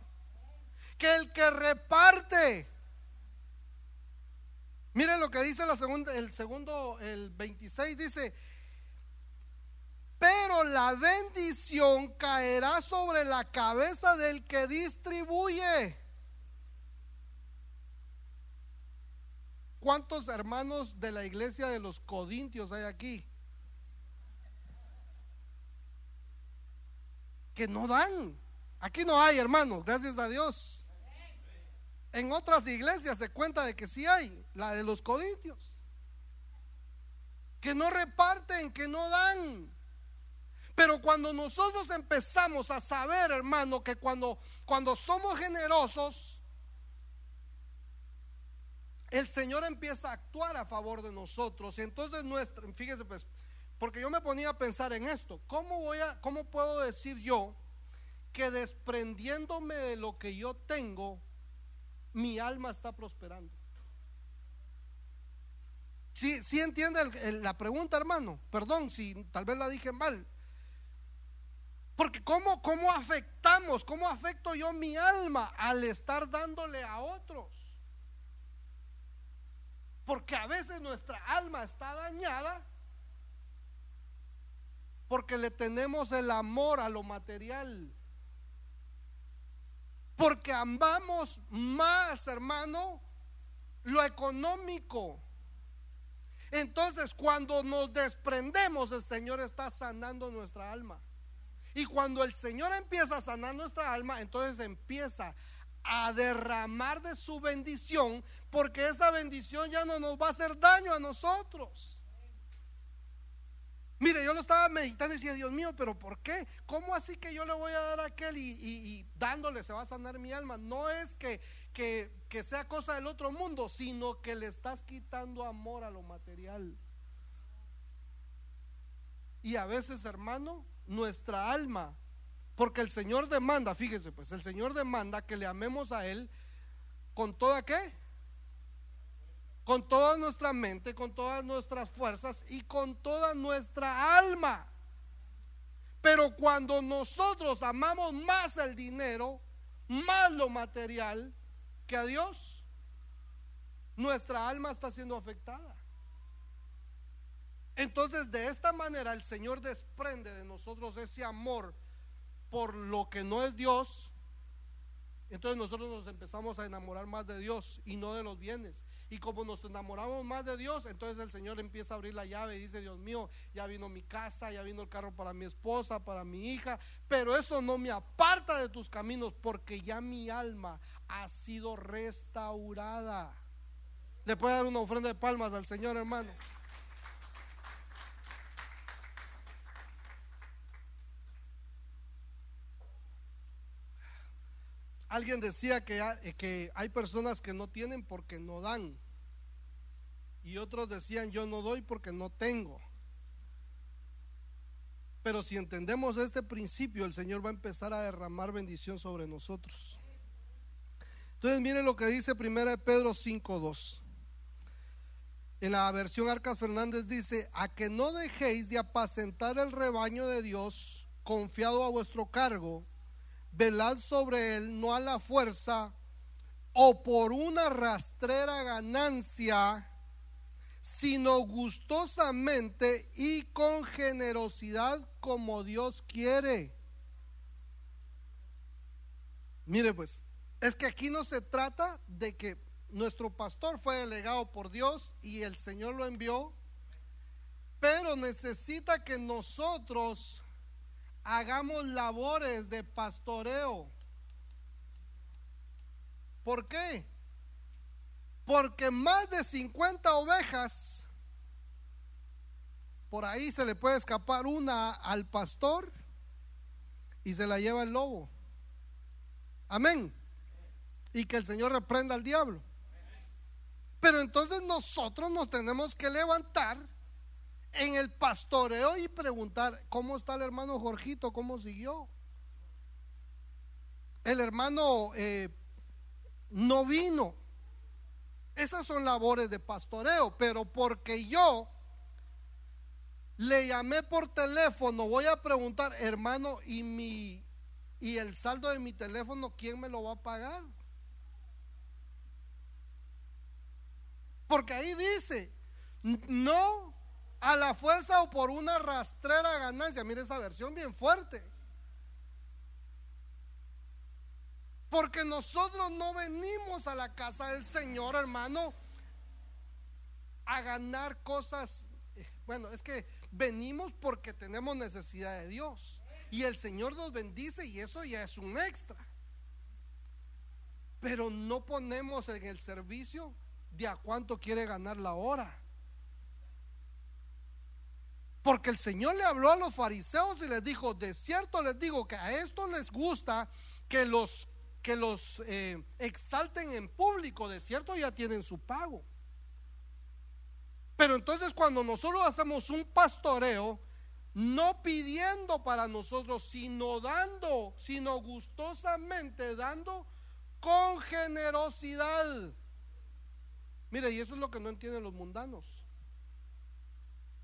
[SPEAKER 1] que el que reparte. Miren lo que dice la segunda, el segundo, el 26 dice, pero la bendición caerá sobre la cabeza del que distribuye. ¿Cuántos hermanos de la iglesia de los Codintios hay aquí? Que no dan. Aquí no hay, hermanos, gracias a Dios. En otras iglesias se cuenta de que sí hay, la de los Codintios. Que no reparten, que no dan. Pero cuando nosotros empezamos a saber, hermano, que cuando, cuando somos generosos, el Señor empieza a actuar a favor de nosotros. Y entonces nuestra, fíjese pues, porque yo me ponía a pensar en esto, ¿cómo voy a cómo puedo decir yo que desprendiéndome de lo que yo tengo, mi alma está prosperando? Si ¿Sí, entiende la pregunta, hermano? Perdón si tal vez la dije mal. Porque ¿cómo, ¿cómo afectamos, cómo afecto yo mi alma al estar dándole a otros? Porque a veces nuestra alma está dañada porque le tenemos el amor a lo material. Porque amamos más, hermano, lo económico. Entonces, cuando nos desprendemos, el Señor está sanando nuestra alma. Y cuando el Señor empieza a sanar nuestra alma, entonces empieza a derramar de su bendición, porque esa bendición ya no nos va a hacer daño a nosotros. Mire, yo lo estaba meditando y decía, Dios mío, pero ¿por qué? ¿Cómo así que yo le voy a dar a aquel y, dándole se va a sanar mi alma? No es que, que, que sea cosa del otro mundo, sino que le estás quitando amor a lo material. Y a veces, hermano, nuestra alma. Porque el Señor demanda, fíjese pues, el Señor demanda que le amemos a Él con toda qué? Con toda nuestra mente, con todas nuestras fuerzas y con toda nuestra alma. Pero cuando nosotros amamos más el dinero, más lo material que a Dios, nuestra alma está siendo afectada. Entonces de esta manera el Señor desprende de nosotros ese amor por lo que no es Dios. Entonces nosotros nos empezamos a enamorar más de Dios y no de los bienes. Y como nos enamoramos más de Dios, entonces el Señor empieza a abrir la llave y dice, Dios mío, ya vino mi casa, ya vino el carro para mi esposa, para mi hija, pero eso no me aparta de tus caminos porque ya mi alma ha sido restaurada. Le puede dar una ofrenda de palmas al Señor, hermano. Alguien decía que hay, eh, que hay personas que no tienen porque no dan. Y otros decían, yo no doy porque no tengo. Pero si entendemos este principio, el Señor va a empezar a derramar bendición sobre nosotros. Entonces miren lo que dice 1 Pedro 5.2. En la versión Arcas Fernández dice, a que no dejéis de apacentar el rebaño de Dios confiado a vuestro cargo velad sobre él no a la fuerza o por una rastrera ganancia, sino gustosamente y con generosidad como Dios quiere. Mire pues, es que aquí no se trata de que nuestro pastor fue delegado por Dios y el Señor lo envió, pero necesita que nosotros hagamos labores de pastoreo. ¿Por qué? Porque más de 50 ovejas, por ahí se le puede escapar una al pastor y se la lleva el lobo. Amén. Y que el Señor reprenda al diablo. Pero entonces nosotros nos tenemos que levantar en el pastoreo y preguntar, ¿cómo está el hermano Jorgito? ¿Cómo siguió? El hermano eh, no vino. Esas son labores de pastoreo, pero porque yo le llamé por teléfono, voy a preguntar, hermano, ¿y mi y el saldo de mi teléfono quién me lo va a pagar? Porque ahí dice, no a la fuerza o por una rastrera ganancia. Mire esa versión bien fuerte. Porque nosotros no venimos a la casa del Señor, hermano, a ganar cosas. Bueno, es que venimos porque tenemos necesidad de Dios. Y el Señor nos bendice y eso ya es un extra. Pero no ponemos en el servicio de a cuánto quiere ganar la hora. Porque el Señor le habló a los fariseos y les dijo, de cierto les digo que a esto les gusta que los, que los eh, exalten en público, de cierto ya tienen su pago. Pero entonces cuando nosotros hacemos un pastoreo, no pidiendo para nosotros, sino dando, sino gustosamente dando con generosidad. Mire, y eso es lo que no entienden los mundanos.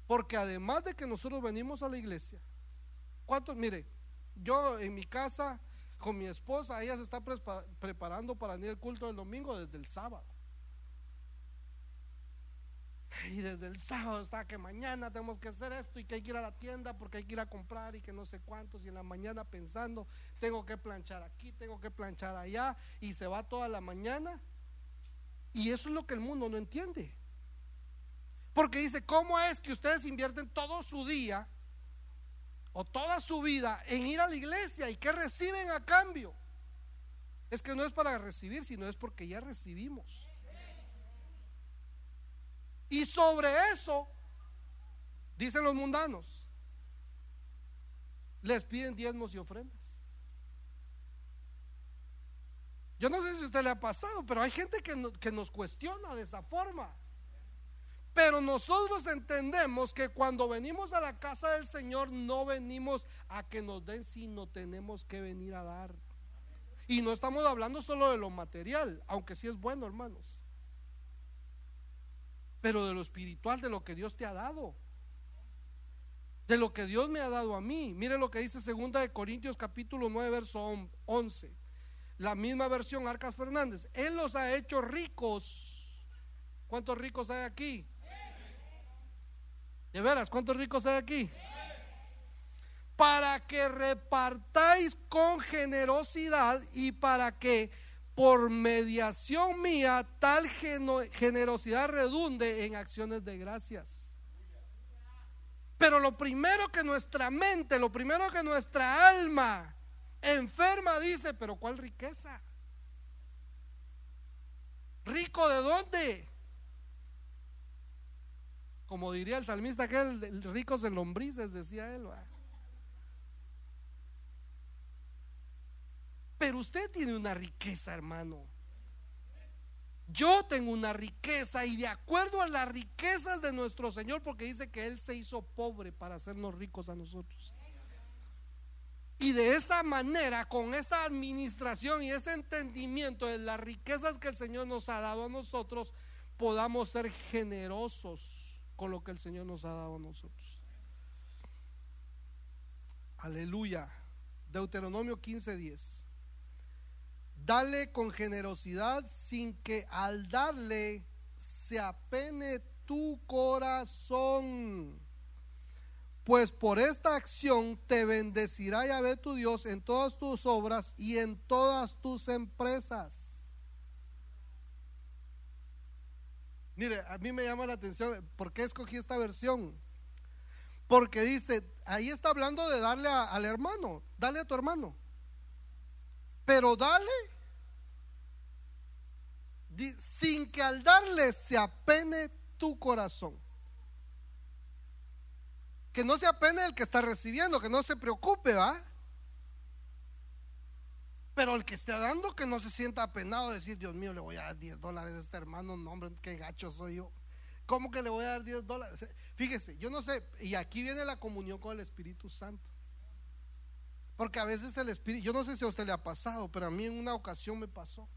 [SPEAKER 1] Porque además de que nosotros venimos a la iglesia, ¿cuántos? Mire, yo en mi casa con mi esposa, ella se está preparando para venir al culto del domingo desde el sábado. Y desde el sábado está que mañana tenemos que hacer esto y que hay que ir a la tienda porque hay que ir a comprar y que no sé cuántos. Y en la mañana pensando, tengo que planchar aquí, tengo que planchar allá. Y se va toda la mañana. Y eso es lo que el mundo no entiende. Porque dice, ¿cómo es que ustedes invierten todo su día o toda su vida en ir a la iglesia y qué reciben a cambio? Es que no es para recibir, sino es porque ya recibimos. Y sobre eso, dicen los mundanos, les piden diezmos y ofrendas. Yo no sé si a usted le ha pasado, pero hay gente que, que nos cuestiona de esa forma. Pero nosotros entendemos que cuando venimos a la casa del Señor no venimos a que nos den, sino tenemos que venir a dar. Y no estamos hablando solo de lo material, aunque sí es bueno, hermanos pero de lo espiritual, de lo que Dios te ha dado. De lo que Dios me ha dado a mí. Mire lo que dice segunda de Corintios capítulo 9 verso 11. La misma versión Arcas Fernández. Él los ha hecho ricos. ¿Cuántos ricos hay aquí? De veras, ¿cuántos ricos hay aquí? Para que repartáis con generosidad y para que por mediación mía tal generosidad redunde en acciones de gracias. Pero lo primero que nuestra mente, lo primero que nuestra alma enferma dice, pero ¿cuál riqueza? ¿Rico de dónde? Como diría el salmista aquel, ricos de lombrices, decía él. Pero usted tiene una riqueza, hermano. Yo tengo una riqueza y de acuerdo a las riquezas de nuestro Señor, porque dice que Él se hizo pobre para hacernos ricos a nosotros. Y de esa manera, con esa administración y ese entendimiento de las riquezas que el Señor nos ha dado a nosotros, podamos ser generosos con lo que el Señor nos ha dado a nosotros. Aleluya. Deuteronomio 15:10. Dale con generosidad sin que al darle se apene tu corazón. Pues por esta acción te bendecirá Yahvé tu Dios en todas tus obras y en todas tus empresas. Mire, a mí me llama la atención, ¿por qué escogí esta versión? Porque dice, ahí está hablando de darle al hermano, dale a tu hermano. Pero dale sin que al darle se apene tu corazón. Que no se apene el que está recibiendo, que no se preocupe, ¿va? Pero el que esté dando, que no se sienta apenado de decir, Dios mío, le voy a dar 10 dólares a este hermano, no, hombre, qué gacho soy yo. ¿Cómo que le voy a dar 10 dólares? Fíjese, yo no sé, y aquí viene la comunión con el Espíritu Santo. Porque a veces el Espíritu, yo no sé si a usted le ha pasado, pero a mí en una ocasión me pasó.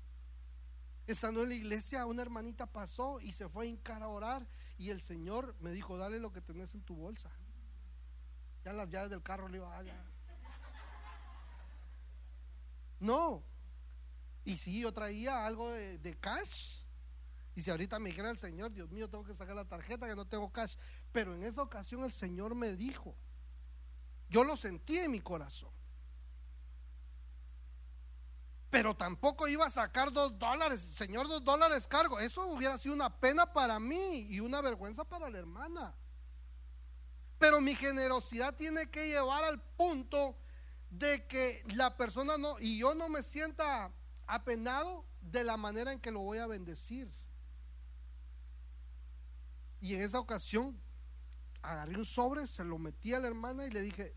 [SPEAKER 1] Estando en la iglesia, una hermanita pasó y se fue a hincar a orar y el Señor me dijo, dale lo que tenés en tu bolsa. Ya las llaves del carro le iba a dar. No. Y si yo traía algo de, de, cash. Y si ahorita me dijera el Señor, Dios mío, tengo que sacar la tarjeta que no tengo cash. Pero en esa ocasión el Señor me dijo, yo lo sentí en mi corazón. pero tampoco iba a sacar dos dólares. Señor, dos dólares cargo. Eso hubiera sido una pena para mí y una vergüenza para la hermana. Pero mi generosidad tiene que llevar al punto de que la persona no, y yo no me sienta apenado de la manera en que lo voy a bendecir. Y en esa ocasión agarré un sobre, se lo metí a la hermana y le dije,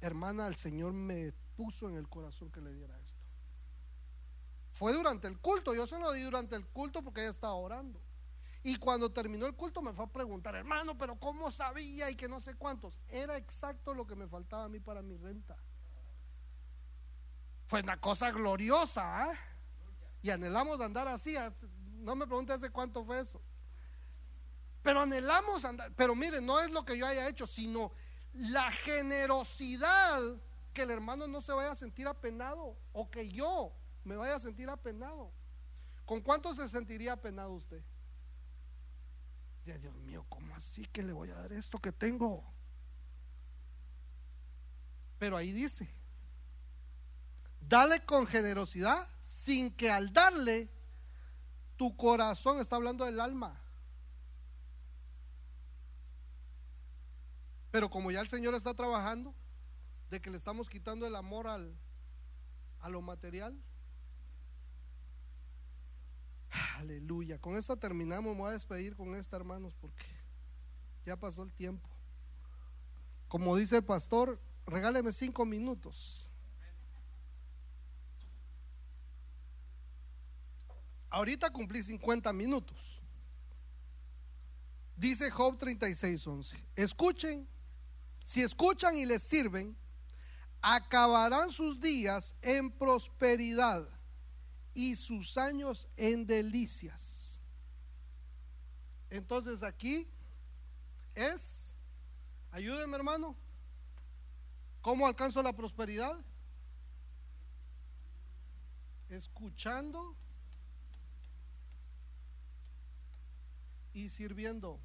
[SPEAKER 1] hermana, el Señor me puso en el corazón que le diera esto. Fue durante el culto, yo se lo di durante el culto porque ella estaba orando. Y cuando terminó el culto me fue a preguntar, hermano, pero ¿cómo sabía? Y que no sé cuántos. Era exacto lo que me faltaba a mí para mi renta. Fue una cosa gloriosa. ¿ah? Y anhelamos andar así. No me pregunte hace cuánto fue eso. Pero anhelamos andar. Pero miren, no es lo que yo haya hecho, sino la generosidad que el hermano no se vaya a sentir apenado o que yo me vaya a sentir apenado. ¿Con cuánto se sentiría apenado usted? Dios mío, ¿cómo así que le voy a dar esto que tengo? Pero ahí dice, dale con generosidad sin que al darle tu corazón, está hablando del alma. Pero como ya el Señor está trabajando, de que le estamos quitando el amor al, a lo material, Aleluya. Con esta terminamos. Me voy a despedir con esta, hermanos, porque ya pasó el tiempo. Como dice el pastor, regáleme cinco minutos. Ahorita cumplí 50 minutos. Dice Job 36, 11. Escuchen, si escuchan y les sirven, acabarán sus días en prosperidad y sus años en delicias. Entonces aquí es, ayúdeme hermano, ¿cómo alcanzo la prosperidad? Escuchando y sirviendo.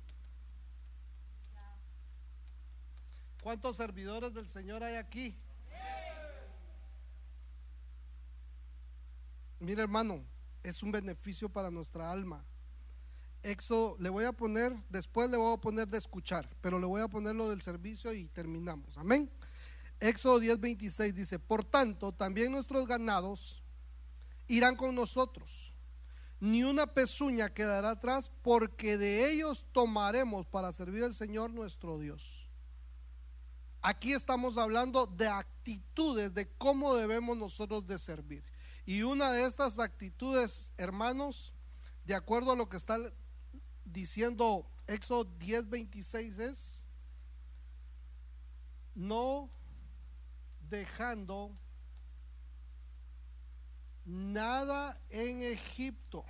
[SPEAKER 1] ¿Cuántos servidores del Señor hay aquí? Mire hermano, es un beneficio para nuestra alma. Éxodo, le voy a poner, después le voy a poner de escuchar, pero le voy a poner lo del servicio y terminamos. Amén. Éxodo 10:26 dice, por tanto, también nuestros ganados irán con nosotros. Ni una pezuña quedará atrás, porque de ellos tomaremos para servir al Señor nuestro Dios. Aquí estamos hablando de actitudes, de cómo debemos nosotros de servir. Y una de estas actitudes, hermanos, de acuerdo a lo que está diciendo Éxodo 10:26 es no dejando nada en Egipto.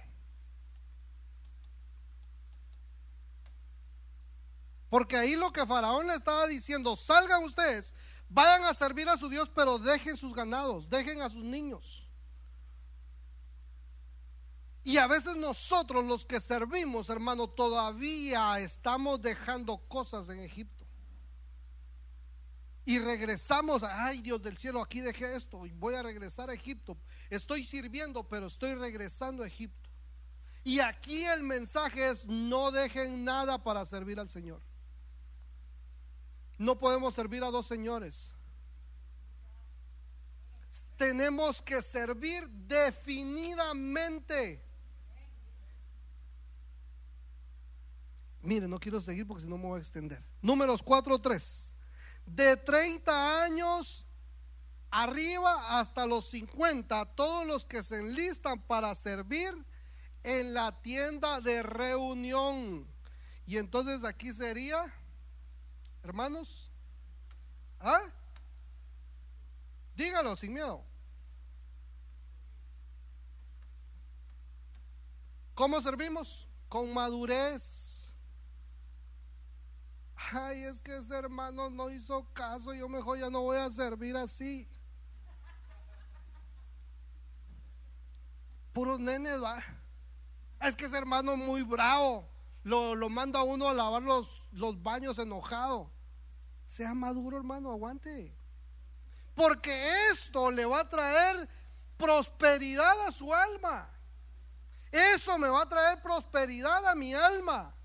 [SPEAKER 1] Porque ahí lo que Faraón le estaba diciendo, salgan ustedes, vayan a servir a su Dios, pero dejen sus ganados, dejen a sus niños. Y a veces nosotros los que servimos, hermano, todavía estamos dejando cosas en Egipto. Y regresamos, ay Dios del cielo, aquí dejé esto y voy a regresar a Egipto. Estoy sirviendo, pero estoy regresando a Egipto. Y aquí el mensaje es, no dejen nada para servir al Señor. No podemos servir a dos señores. Tenemos que servir definidamente. Mire, no quiero seguir porque si no me voy a extender. Números 4, 3. De 30 años arriba hasta los 50, todos los que se enlistan para servir en la tienda de reunión. Y entonces aquí sería, hermanos, ¿ah? Dígalo sin miedo. ¿Cómo servimos? Con madurez ay, es que ese hermano no hizo caso, yo mejor ya no voy a servir así. Puros nenes, va. Es que ese hermano muy bravo, lo, lo manda uno a lavar los, los baños enojado. Sea maduro, hermano, aguante. Porque esto le va a traer prosperidad a su alma. Eso me va a traer prosperidad a mi alma.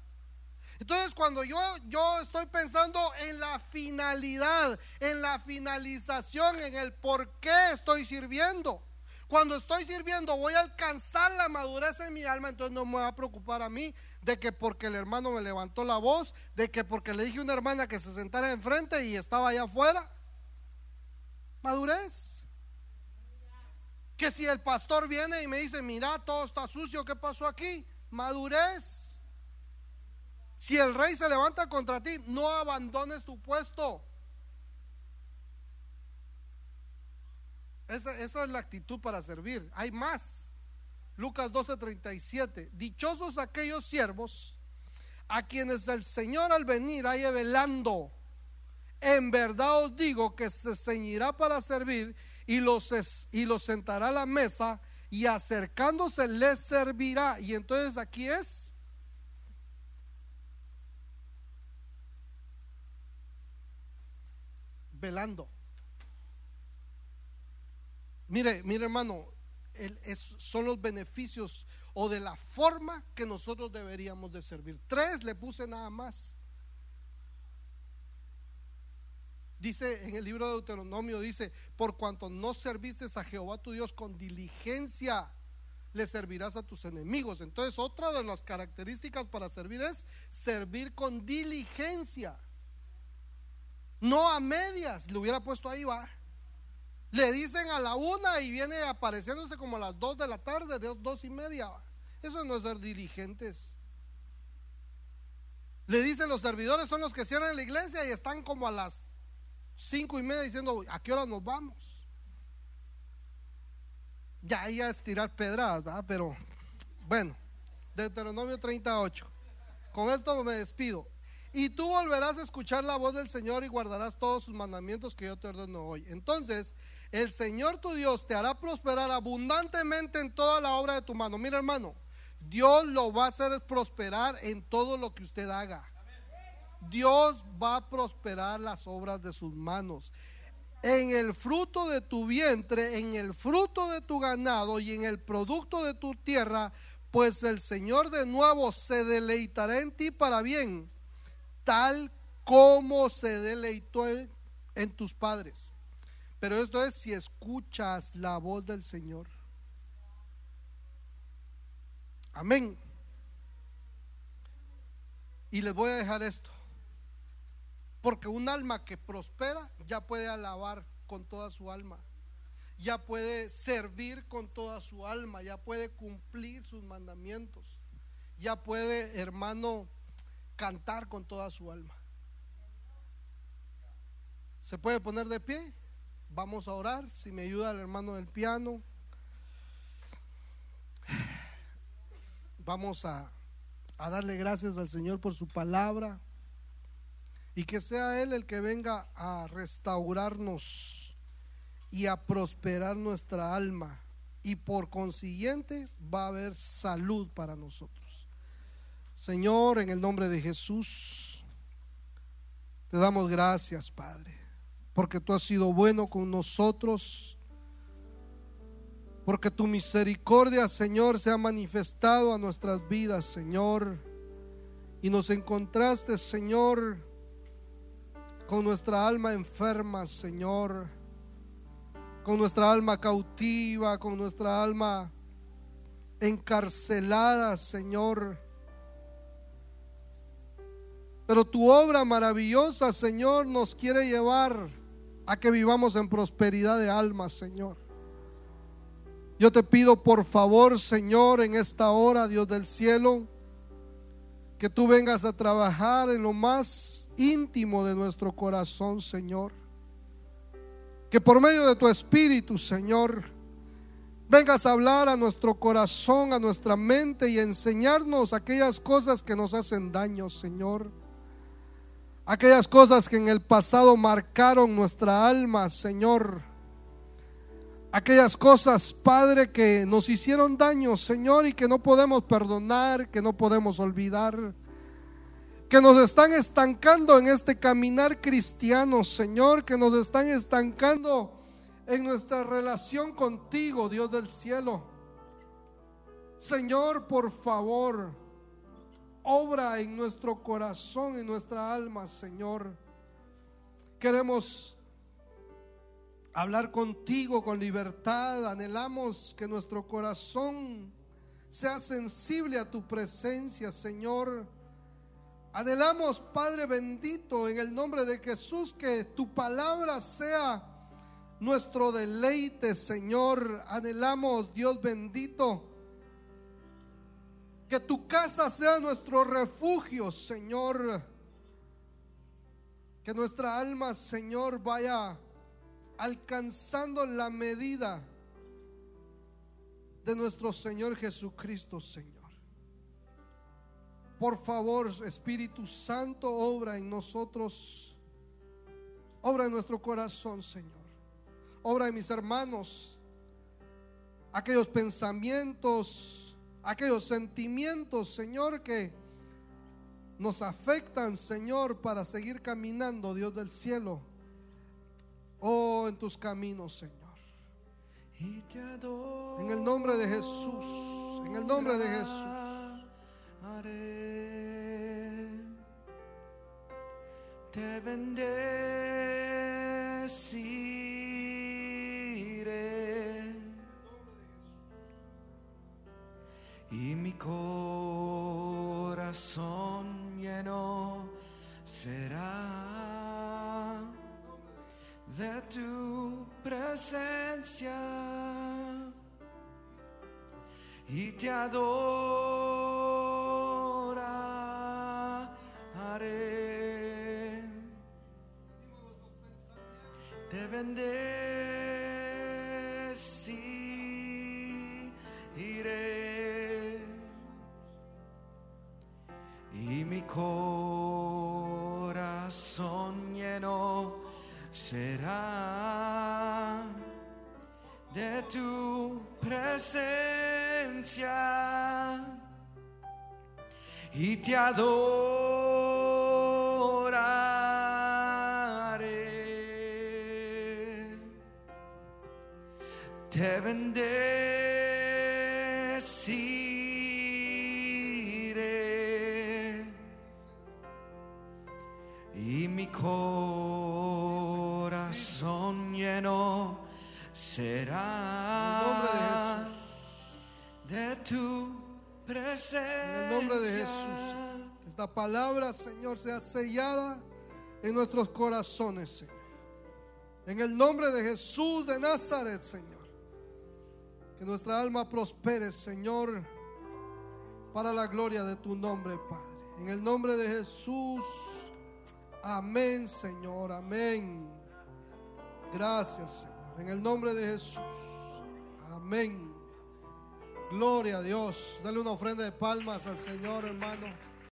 [SPEAKER 1] Entonces cuando yo, yo estoy pensando en la finalidad, en la finalización, en el por qué estoy sirviendo. Cuando estoy sirviendo voy a alcanzar la madurez en mi alma, entonces no me va a preocupar a mí de que porque el hermano me levantó la voz, de que porque le dije a una hermana que se sentara enfrente y estaba allá afuera. Madurez. Que si el pastor viene y me dice, mira, todo está sucio, ¿qué pasó aquí? Madurez. Si el rey se levanta contra ti, no abandones tu puesto. Esa, es la actitud para servir. Hay más. Lucas 12:37. Dichosos aquellos siervos a quienes el Señor al venir haya velando. En verdad os digo que se ceñirá para servir y los, y los sentará a la mesa y acercándose les servirá. Y entonces aquí es velando. Mire, mire hermano, son los beneficios o de la forma que nosotros deberíamos de servir. Tres le puse nada más. Dice en el libro de Deuteronomio, dice, por cuanto no serviste a Jehová tu Dios con diligencia, le servirás a tus enemigos. Entonces, otra de las características para servir es servir con diligencia. No a medias, le hubiera puesto ahí, va. Le dicen a la una y viene apareciéndose como a las dos de la tarde, de dos y media. Eso no es ser diligentes. Le dicen los servidores son los que cierran la iglesia y están como a las cinco y media diciendo, ¿a qué hora nos vamos? Ya ahí es tirar pedradas, ¿verdad? Pero bueno, Deuteronomio 38. Con esto me despido. Y tú volverás a escuchar la voz del Señor y guardarás todos sus mandamientos que yo te ordeno hoy. Entonces, el Señor tu Dios te hará prosperar abundantemente en toda la obra de tu mano. Mira, hermano, Dios lo va a hacer prosperar en todo lo que usted haga. Dios va a prosperar las obras de sus manos. En el fruto de tu vientre, en el fruto de tu ganado y en el producto de tu tierra, pues el Señor de nuevo se deleitará en ti para bien tal como se deleitó en, tus padres. Pero esto es si escuchas la voz del Señor. Amén. Y les voy a dejar esto. Porque un alma que prospera ya puede alabar con toda su alma. Ya puede servir con toda su alma. Ya puede cumplir sus mandamientos. Ya puede, hermano, cantar con toda su alma. ¿Se puede poner de pie? Vamos a orar. Si me ayuda el hermano del piano. Vamos a, darle gracias al Señor por su palabra. Y que sea Él el que venga a restaurarnos y a prosperar nuestra alma. Y por consiguiente va a haber salud para nosotros. Señor, en el nombre de Jesús, te damos gracias, Padre, porque tú has sido bueno con nosotros, porque tu misericordia, Señor, se ha manifestado a nuestras vidas, Señor, y nos encontraste, Señor, con nuestra alma enferma, Señor, con nuestra alma cautiva, con nuestra alma encarcelada, Señor pero tu obra maravillosa, Señor, nos quiere llevar a que vivamos en prosperidad de alma, Señor. Yo te pido por favor, Señor, en esta hora, Dios del cielo, que tú vengas a trabajar en lo más íntimo de nuestro corazón, Señor. Que por medio de tu Espíritu, Señor, vengas a hablar a nuestro corazón, a nuestra mente y enseñarnos aquellas cosas que nos hacen daño, Señor aquellas cosas que en el pasado marcaron nuestra alma, Señor. Aquellas cosas, Padre, que nos hicieron daño, Señor, y que no podemos perdonar, que no podemos olvidar, que nos están estancando en este caminar cristiano, Señor, que nos están estancando en nuestra relación contigo, Dios del cielo. Señor, por favor, obra en nuestro corazón, en nuestra alma, Señor. Queremos hablar contigo con libertad. Anhelamos que nuestro corazón sea sensible a tu presencia, Señor. Anhelamos, Padre bendito, en el nombre de Jesús, que tu palabra sea nuestro deleite, Señor. Anhelamos, Dios bendito, que tu casa sea nuestro refugio, Señor. Que nuestra alma, Señor, vaya alcanzando la medida de nuestro Señor Jesucristo, Señor. Por favor, Espíritu Santo, obra en nosotros, obra en nuestro corazón, Señor. Obra en mis hermanos, aquellos pensamientos, aquellos sentimientos, Señor, que nos afectan, Señor, para seguir caminando, Dios del cielo Oh, en tus caminos, Señor. En el nombre de Jesús. En el nombre de Jesús.
[SPEAKER 2] Te bendeciré. Corazón lleno será de tu presencia y te adoraré. Te bendeciré mi corazón lleno será de tu presencia y te adoraré. Te bendeciré
[SPEAKER 1] En el nombre de Jesús. Que esta palabra, Señor, sea sellada en nuestros corazones, Señor. En el nombre de Jesús de Nazaret, Señor. Que nuestra alma prospere, Señor, para la gloria de tu nombre, Padre. En el nombre de Jesús. Amén, Señor. Amén. Gracias, Señor. En el nombre de Jesús. Amén. Gloria a Dios. Dale una ofrenda de palmas al Señor, hermano.